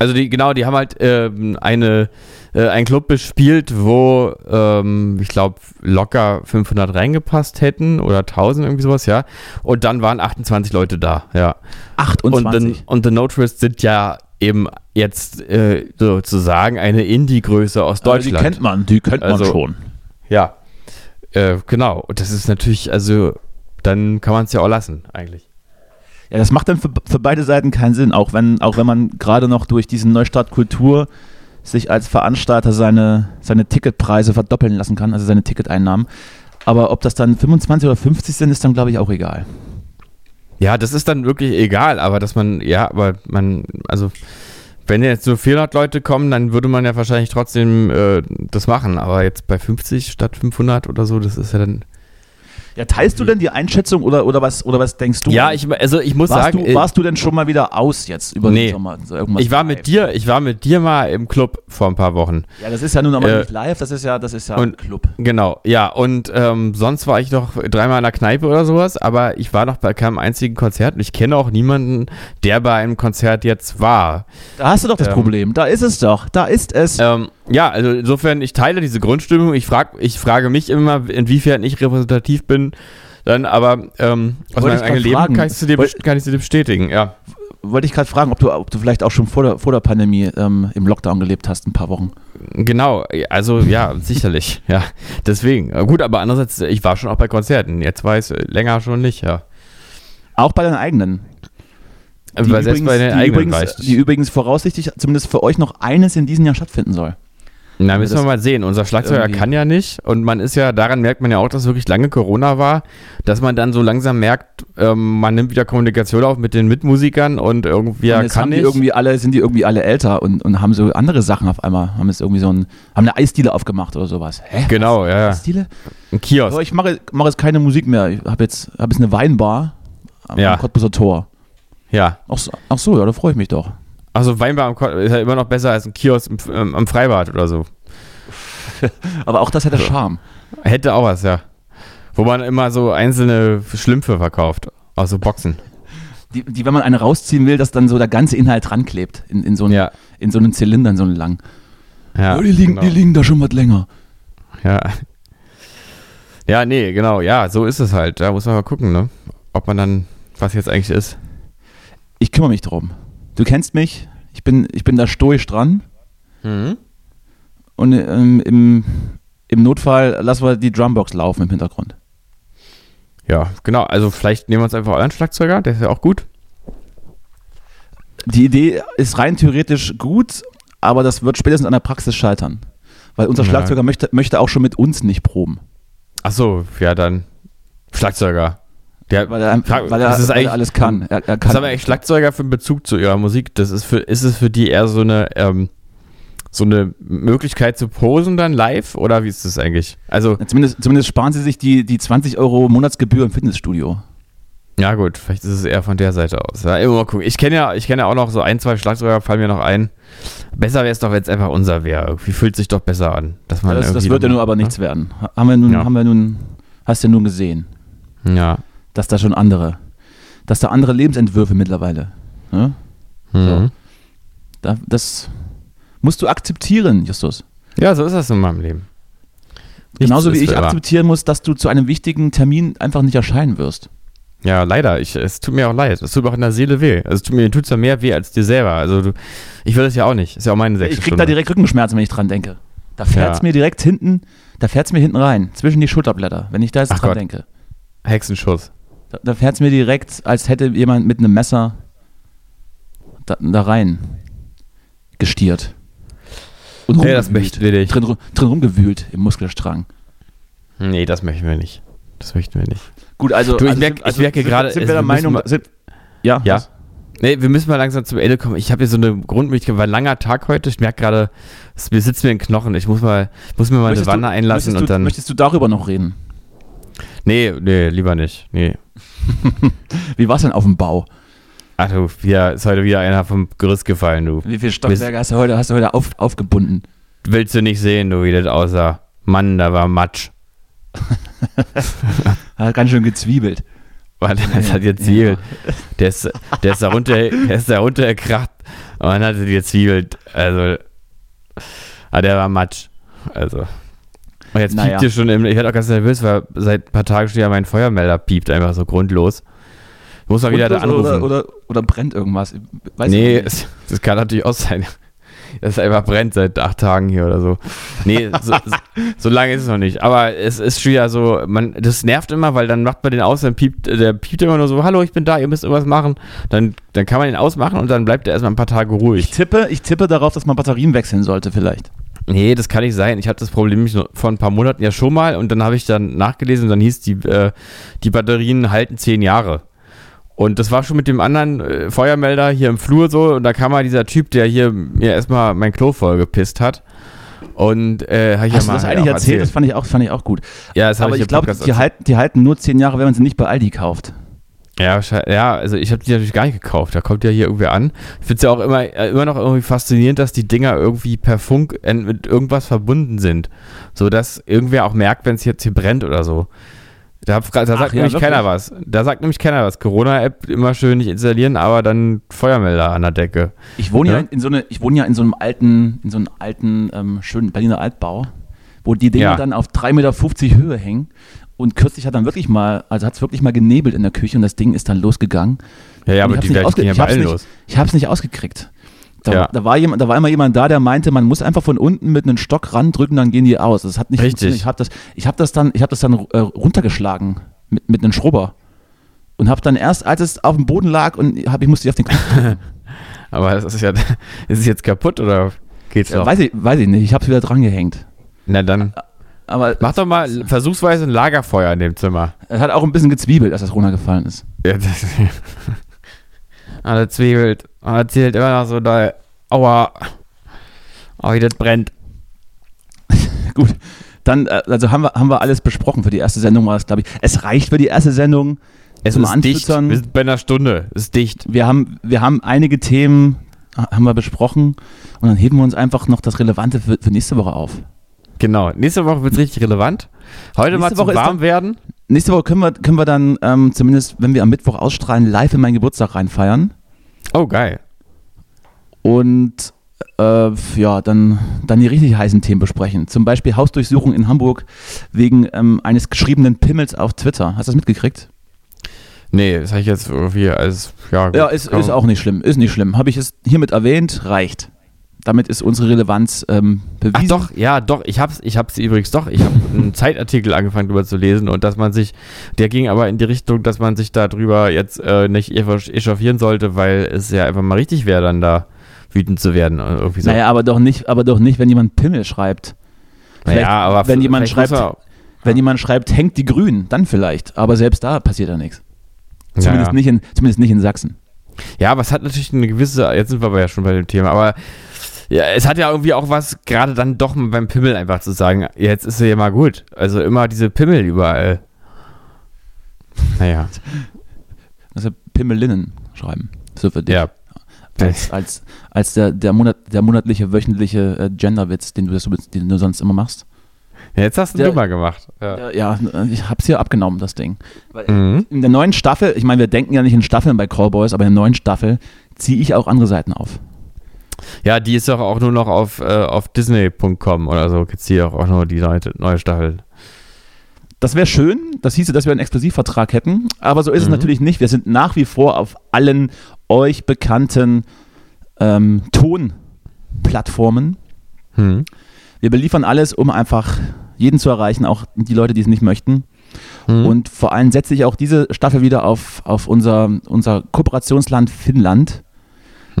Also die, genau, die haben halt ähm, eine, äh, einen Club bespielt, wo ähm, ich glaube locker 500 reingepasst hätten oder 1000 irgendwie sowas, ja. Und dann waren 28 Leute da, ja. 28. Und, the, und The Notorists sind ja eben jetzt äh, sozusagen eine Indie-Größe aus Deutschland. Also die kennt man, die kennt man Also- schon. Ja, äh, genau. Und das ist natürlich, also dann kann man es ja auch lassen, eigentlich. Ja, das macht dann für, für beide Seiten keinen Sinn, auch wenn, auch wenn man gerade noch durch diesen Neustart Kultur sich als Veranstalter seine, seine Ticketpreise verdoppeln lassen kann, also seine Ticketeinnahmen. Aber ob das dann 25 oder 50 sind, ist dann, glaube ich, auch egal. Ja, das ist dann wirklich egal, aber dass man, ja, aber man, also wenn jetzt nur 400 Leute kommen, dann würde man ja wahrscheinlich trotzdem äh, das machen. Aber jetzt bei 50 statt 500 oder so, das ist ja dann. Ja, teilst du denn die Einschätzung oder, oder, was, oder was denkst du? Ja, ich, also ich muss warst, sagen, du, äh, warst du denn schon mal wieder aus jetzt über Nee. den Sommer? So irgendwas ich war mit dir, ich war mit dir mal im Club vor ein paar Wochen. Ja, das ist ja nun aber Äh, nicht live, das ist ja, das ist ja und- ein Club. Genau, ja, und ähm, sonst war ich noch dreimal in der Kneipe oder sowas, aber ich war noch bei keinem einzigen Konzert und ich kenne auch niemanden, der bei einem Konzert jetzt war. Da hast du doch das Ähm, Problem. Da ist es doch. Da ist es. Ähm, ja, also insofern, ich teile diese Grundstimmung. Ich, frag, ich frage mich immer, inwiefern ich repräsentativ bin. Dann aber ähm, aus Wollte meinem ich eigenen Leben fragen. kann ich, zu dir, Wollt- kann ich dir bestätigen. Ja. Wollte ich gerade fragen, ob du, ob du vielleicht auch schon vor der, vor der Pandemie ähm, im Lockdown gelebt hast, ein paar Wochen. Genau, also ja, sicherlich. Ja, deswegen. Äh, Gut, aber andererseits, ich war schon auch bei Konzerten. Jetzt weiß länger schon nicht, ja. Auch bei deinen eigenen. Aber selbst bei den die, eigenen übrigens, ich die übrigens voraussichtlich zumindest für euch noch eines in diesem Jahr stattfinden soll. Na, müssen wir mal sehen. Unser Schlagzeuger irgendwie- kann ja nicht. Und man ist ja, daran merkt man ja auch, dass wirklich lange Corona war, dass man dann so langsam merkt, ähm, man nimmt wieder Kommunikation auf mit den Mitmusikern und irgendwie und kann nicht. irgendwie alle, sind die irgendwie alle älter und, und haben so andere Sachen auf einmal. Haben jetzt irgendwie so ein, haben eine Eisdiele aufgemacht oder sowas. Hä? Genau, ja, ja. Eisdiele? Ein Kiosk. Aber ich mache, mache jetzt keine Musik mehr. Ich habe jetzt, hab jetzt eine Weinbar am Ja. Cottbuser Tor. Ja. Ach so, ach so, ja, da freue ich mich doch. Also Weinbar am Ko- ist ja immer noch besser als ein Kiosk im, ähm, am Freibad oder so. Aber auch das hätte Charme. Hätte auch was, ja. Wo man immer so einzelne Schlümpfe verkauft. Aus so Boxen. Die, die, wenn man eine rausziehen will, dass dann so der ganze Inhalt dran klebt. In, in, so, einen, Ja. in so einen Zylinder, in so einen lang. Ja, die, liegen, genau. die liegen da schon was länger. Ja. Ja, nee, genau. Ja, so ist es halt. Da muss man mal gucken, ne? Ob man dann, was jetzt eigentlich ist. Ich kümmere mich drum. Du kennst mich. Ich bin, ich bin da stoisch dran. Mhm. Und ähm, im, im Notfall lassen wir die Drumbox laufen im Hintergrund. Ja, genau. Also vielleicht nehmen wir uns einfach euren Schlagzeuger, der ist ja auch gut. Die Idee ist rein theoretisch gut, aber das wird spätestens an der Praxis scheitern. Weil unser Ja. Schlagzeuger möchte, möchte auch schon mit uns nicht proben. Ach so, ja, dann Schlagzeuger. Der, Weil er, weil er, das ist weil eigentlich- er alles kann. Er, er kann haben eigentlich Schlagzeuger für einen Bezug zu ihrer Musik? Das ist für, ist es für die eher so eine, ähm, so eine Möglichkeit zu posen dann live? Oder wie ist das eigentlich? Also, Zumindest, zumindest sparen sie sich die, die 20 Euro Monatsgebühr im Fitnessstudio. ja gut, vielleicht ist es eher von der Seite aus. Ja, immer mal gucken. Ich kenne ja, ich kenne ja auch noch so ein, zwei Schlagzeuger, fallen mir noch ein. Besser wäre es doch, wenn es einfach unser wäre. Irgendwie fühlt sich doch besser an. Dass man Das, das irgendwie wird ja nun aber nichts werden. Ha- Haben wir nun, Ja. haben wir nun, hast du ja nun gesehen, Ja. Dass da schon andere, dass da andere Lebensentwürfe mittlerweile. Ne? Mhm. Da, das musst du akzeptieren, Justus. Ja, so ist das in meinem Leben. Nichts Genauso wie ich akzeptieren muss, dass du zu einem wichtigen Termin einfach nicht erscheinen wirst. Ja, leider. Ich, es tut mir auch leid. Es tut mir auch in der Seele weh. Also, es tut mir tut zwar mehr weh als dir selber. Also, du, ich will das ja auch nicht. Ist ja auch meine sechste Ich krieg Stunde. da direkt Rückenschmerzen, wenn ich dran denke. Da fährt's Ja. mir direkt hinten, da fährt's mir hinten rein, zwischen die Schulterblätter, wenn ich da jetzt Ach dran Gott. denke. Hexenschuss. Da, da fährt's mir direkt, als hätte jemand mit einem Messer da, da rein gestiert. Und Nee, das möchten wir nicht. Drin, drin rumgewühlt im Muskelstrang. Nee, das möchten wir nicht. Das möchten wir nicht. Gut, also, Du, ich also merk- sind- ich merke sind- gerade, sind es- wir der wir müssen Meinung, mal- sind, ja, Ja. was? Nee, wir müssen mal langsam zum Ende kommen. Ich habe hier so eine Grundmöglichkeit, war ein langer Tag heute. Ich merke gerade, es mir sitzt mir in den Knochen. Ich muss mal, muss mir mal Möchtest eine Wanne du- einlassen und du, dann. Möchtest du darüber noch reden? Nee, nee, lieber nicht. Nee. Wie war's denn auf dem Bau? Ach du, wieder, ist heute wieder einer vom Gerüst gefallen, du. Wie viele Stockwerke hast du heute, hast du heute auf, aufgebunden? Willst du nicht sehen, du, wie das aussah. Mann, da war Matsch. Hat ganz schön gezwiebelt. Warte, das hat jetzt Ja. Ziel. Der ist, der ist da runter, der ist da runtergekracht. Und dann hatte die Zwiebel, also, ah, der war matsch. Also. Und jetzt Naja. piept hier schon, im, ich werde auch ganz nervös, weil seit ein paar Tagen schon ja mein Feuermelder piept einfach so grundlos. Ich muss mal wieder da anrufen. Oder, oder, oder brennt irgendwas. Ich Weiß nee, ich nicht. es, das kann natürlich auch sein, dass es einfach brennt seit acht Tagen hier oder so. Nee, so, so, so lange ist es noch nicht. Aber es ist schon ja so, man, das nervt immer, weil dann macht man den aus, dann piept, der piept immer nur so, hallo, ich bin da, ihr müsst irgendwas machen. Dann, dann kann man ihn ausmachen und dann bleibt er erstmal ein paar Tage Ich ruhig. tippe, ich tippe darauf, dass man Batterien wechseln sollte vielleicht. Nee, das kann nicht sein. Ich hatte das Problem vor ein paar Monaten ja schon mal und dann habe ich dann nachgelesen und dann hieß, die, äh, die Batterien halten zehn Jahre. Und das war schon mit dem anderen äh, Feuermelder hier im Flur so und da kam mal dieser Typ, der hier mir erstmal mein Klo vollgepisst hat. Und äh, habe ich Hast ja du das mal eigentlich auch erzählt? Das fand ich auch, fand ich auch gut. Ja, das habe Aber ich ich glaube, die, erzählt. halten, die halten nur zehn Jahre, wenn man sie nicht bei Aldi kauft. Ja, ja, also ich habe die natürlich gar nicht gekauft. Da kommt ja hier irgendwer an. Ich finde es ja auch immer, äh, immer noch irgendwie faszinierend, dass die Dinger irgendwie per Funk äh, mit irgendwas verbunden sind. So dass irgendwer auch merkt, wenn es jetzt hier brennt oder so. Da, da sagt ja, nämlich wirklich? keiner was. Da sagt nämlich keiner was. Corona-App immer schön nicht installieren, aber dann Feuermelder an der Decke. Ich wohne ja, Ja? in, in so eine, ich wohne ja in so einem alten, in so einem alten, ähm, schönen Berliner Altbau, wo die Dinger Ja. dann auf 3,50 Meter Höhe hängen. Und kürzlich hat dann wirklich mal, also hat es wirklich mal genebelt in der Küche und das Ding ist dann losgegangen. Ja, ja, Und aber ich die Welt ging ja bei allen los. Ich habe es nicht ausgekriegt. Da, Ja. da, war jemand, da war immer jemand da, der meinte, man muss einfach von unten mit einem Stock randrücken, dann gehen die aus. Das hat nicht Richtig. funktioniert. Ich habe das, ich hab das dann, ich hab das dann äh, runtergeschlagen mit, mit einem Schrubber. Und habe dann erst, als es auf dem Boden lag und hab, ich musste auf den Kopf Aber es ist ja, ist es jetzt kaputt oder geht's Äh, noch? weiß, ich, weiß ich nicht, ich habe es wieder dran gehängt. Na dann, Aber mach doch mal versuchsweise ein Lagerfeuer in dem Zimmer. es hat auch ein bisschen gezwiebelt, als das runtergefallen ist. Ja, das, ah, das zwiebelt. Ah, das zählt immer noch so doll. Aua. Oh, wie das brennt. Gut, dann, äh, also haben wir, haben wir alles besprochen. Für die erste Sendung war es, glaube ich. Es reicht für die erste Sendung. Es Zum ist dicht. Wir sind bei einer Stunde. Es ist dicht. Wir haben, wir haben einige Themen, ha- haben wir besprochen. Und dann heben wir uns einfach noch das Relevante für, für nächste Woche auf. Genau. Nächste Woche wird es richtig relevant. Heute mal Nächste zum Woche warm werden. Nächste Woche können wir, können wir dann, ähm, zumindest wenn wir am Mittwoch ausstrahlen, live in meinen Geburtstag reinfeiern. Oh, geil. Und äh, ja, dann, dann die richtig heißen Themen besprechen. Zum Beispiel Hausdurchsuchung in Hamburg wegen ähm, eines geschriebenen Pimmels auf Twitter. Hast du das mitgekriegt? Nee, das habe ich jetzt irgendwie als, ja, gut, Ja, ist, ist auch nicht schlimm. Ist nicht schlimm. Habe ich es hiermit erwähnt, reicht. Damit ist unsere Relevanz ähm, Ach bewiesen. doch, ja, doch, ich hab's, ich hab's übrigens doch, ich habe einen Zeitartikel angefangen drüber zu lesen und dass man sich, der ging aber in die Richtung, dass man sich darüber jetzt äh, nicht echauffieren sollte, weil es ja einfach mal richtig wäre, dann da wütend zu werden. äh, Irgendwie so. Naja, aber doch nicht, aber doch nicht, wenn jemand Pimmel schreibt. Vielleicht, Naja, aber wenn jemand schreibt, muss wenn jemand schreibt, hängt die Grün, dann vielleicht. Aber selbst da passiert da nichts. er- Zumindest, ja, Nicht in, zumindest nicht in Sachsen. ja, aber es hat natürlich eine gewisse, jetzt sind wir aber ja schon bei dem Thema, aber ja, es hat ja irgendwie auch was, gerade dann doch mal beim Pimmel einfach zu sagen, jetzt ist er ja mal gut. Also immer diese Pimmel überall. Naja, Also Pimmelinnen schreiben. So für dich. ja. Als, als, als der, der, Monat, der monatliche, wöchentliche äh, Genderwitz, den du, das den du sonst immer machst. Jetzt hast du du mal gemacht. Ja. Ja, ich hab's hier abgenommen, das Ding. Weil Mhm. In der neuen Staffel, ich meine, wir denken ja nicht in Staffeln bei Callboys, aber in der neuen Staffel ziehe ich auch andere Seiten auf. Ja, die ist doch auch nur noch auf, äh, auf Disney.com oder so. Gibt's hier auch nur die neue, neue Staffel. Das wäre schön, das hieße, dass wir einen Exklusivvertrag hätten, aber so ist es Mhm. natürlich nicht. Wir sind nach wie vor auf allen euch bekannten ähm, Tonplattformen. Hm. Wir beliefern alles, um einfach jeden zu erreichen, auch die Leute, die es nicht möchten. Hm. Und vor allem setze ich auch diese Staffel wieder auf, auf unser, unser Kooperationsland Finnland,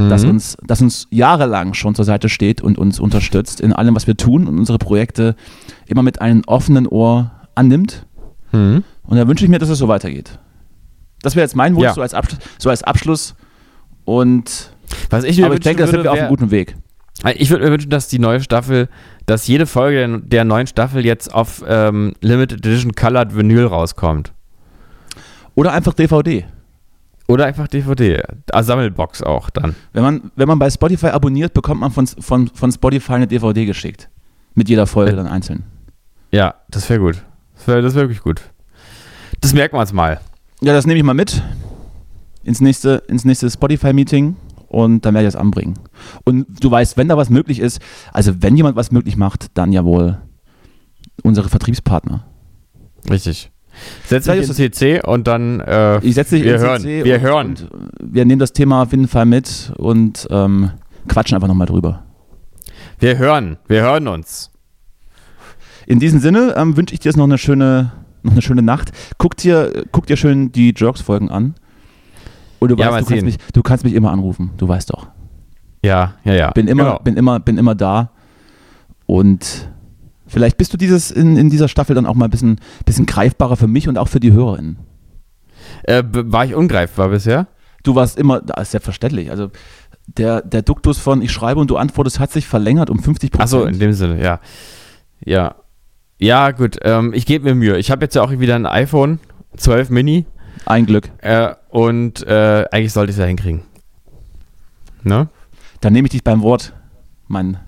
das, Mhm. uns, das uns jahrelang schon zur Seite steht und uns unterstützt in allem, was wir tun und unsere Projekte immer mit einem offenen Ohr annimmt. Hm. Und da wünsche ich mir, dass es so weitergeht. Das wäre jetzt mein Wunsch, Ja. so, als Abschluss, so als Abschluss. Und Was ich mir aber ich denke, da sind wir auf einem guten Weg. Ich würde mir wünschen, dass die neue Staffel, dass jede Folge der, der neuen Staffel jetzt auf ähm, Limited Edition Colored Vinyl rauskommt. Oder einfach DVD. Oder einfach DVD. Ah, Sammelbox auch dann. Wenn man, wenn man bei Spotify abonniert, bekommt man von, von, von Spotify eine DVD geschickt. Mit jeder Folge Äh. dann einzeln. Ja, das wäre gut. Das wäre das wär wirklich gut. Das merken wir uns mal. Ja, das nehme ich mal mit ins nächste, ins nächste Spotify-Meeting. und dann werde ich das anbringen. Und du weißt, wenn da was möglich ist, also wenn jemand was möglich macht, dann ja wohl unsere Vertriebspartner. Richtig. Setz dich ins CC und dann äh, Ich setze dich wir ins hören. CC wir und, hören. Und wir nehmen das Thema auf jeden Fall mit und ähm, quatschen einfach nochmal drüber. wir hören. Wir hören uns. In diesem Sinne ähm, wünsche ich dir jetzt noch eine schöne, noch eine schöne Nacht. Guck dir, guck dir schön die Jerks-Folgen an. Und du, Ja, weißt, du, kannst mich, du kannst mich immer anrufen, du weißt doch. Ja, ja, ja. Bin immer, Genau. bin immer, bin immer da. Und vielleicht bist du dieses in, in dieser Staffel dann auch mal ein bisschen, bisschen greifbarer für mich und auch für die HörerInnen. Äh, war ich ungreifbar bisher? Du warst immer, das ist selbstverständlich. Also der, der Duktus von ich schreibe und du antwortest hat sich verlängert um 50 Prozent. Achso, in dem Sinne, ja. Ja. Ja, gut. Ähm, ich gebe mir Mühe. Ich habe jetzt ja auch wieder ein iPhone 12 Mini Ein Glück. äh, und äh, eigentlich sollte ich es ja hinkriegen. Ne? Dann nehme ich dich beim Wort, mein,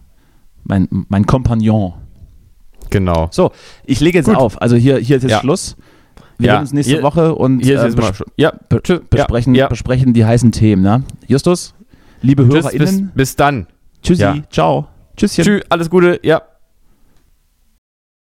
mein, mein Kompagnon. Genau. So, ich lege jetzt Gut. auf. Also hier, hier ist jetzt Ja. Schluss. Wir Ja. sehen uns nächste Hier- Woche und äh, bes Ja, besprechen, besprechen die heißen Themen. Ne? Justus, liebe Tschüss, bis, HörerInnen, bis dann. tschüssi, ja. ciao. Tschüsschen. Tschüss, alles Gute. Ja.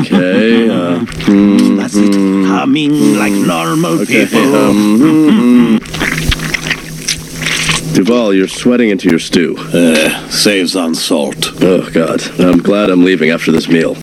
Okay. Uh, That's it. Humming like normal okay. people. Um, Duval, you're sweating into your stew. Uh, saves on salt. Oh God. I'm glad I'm leaving after this meal.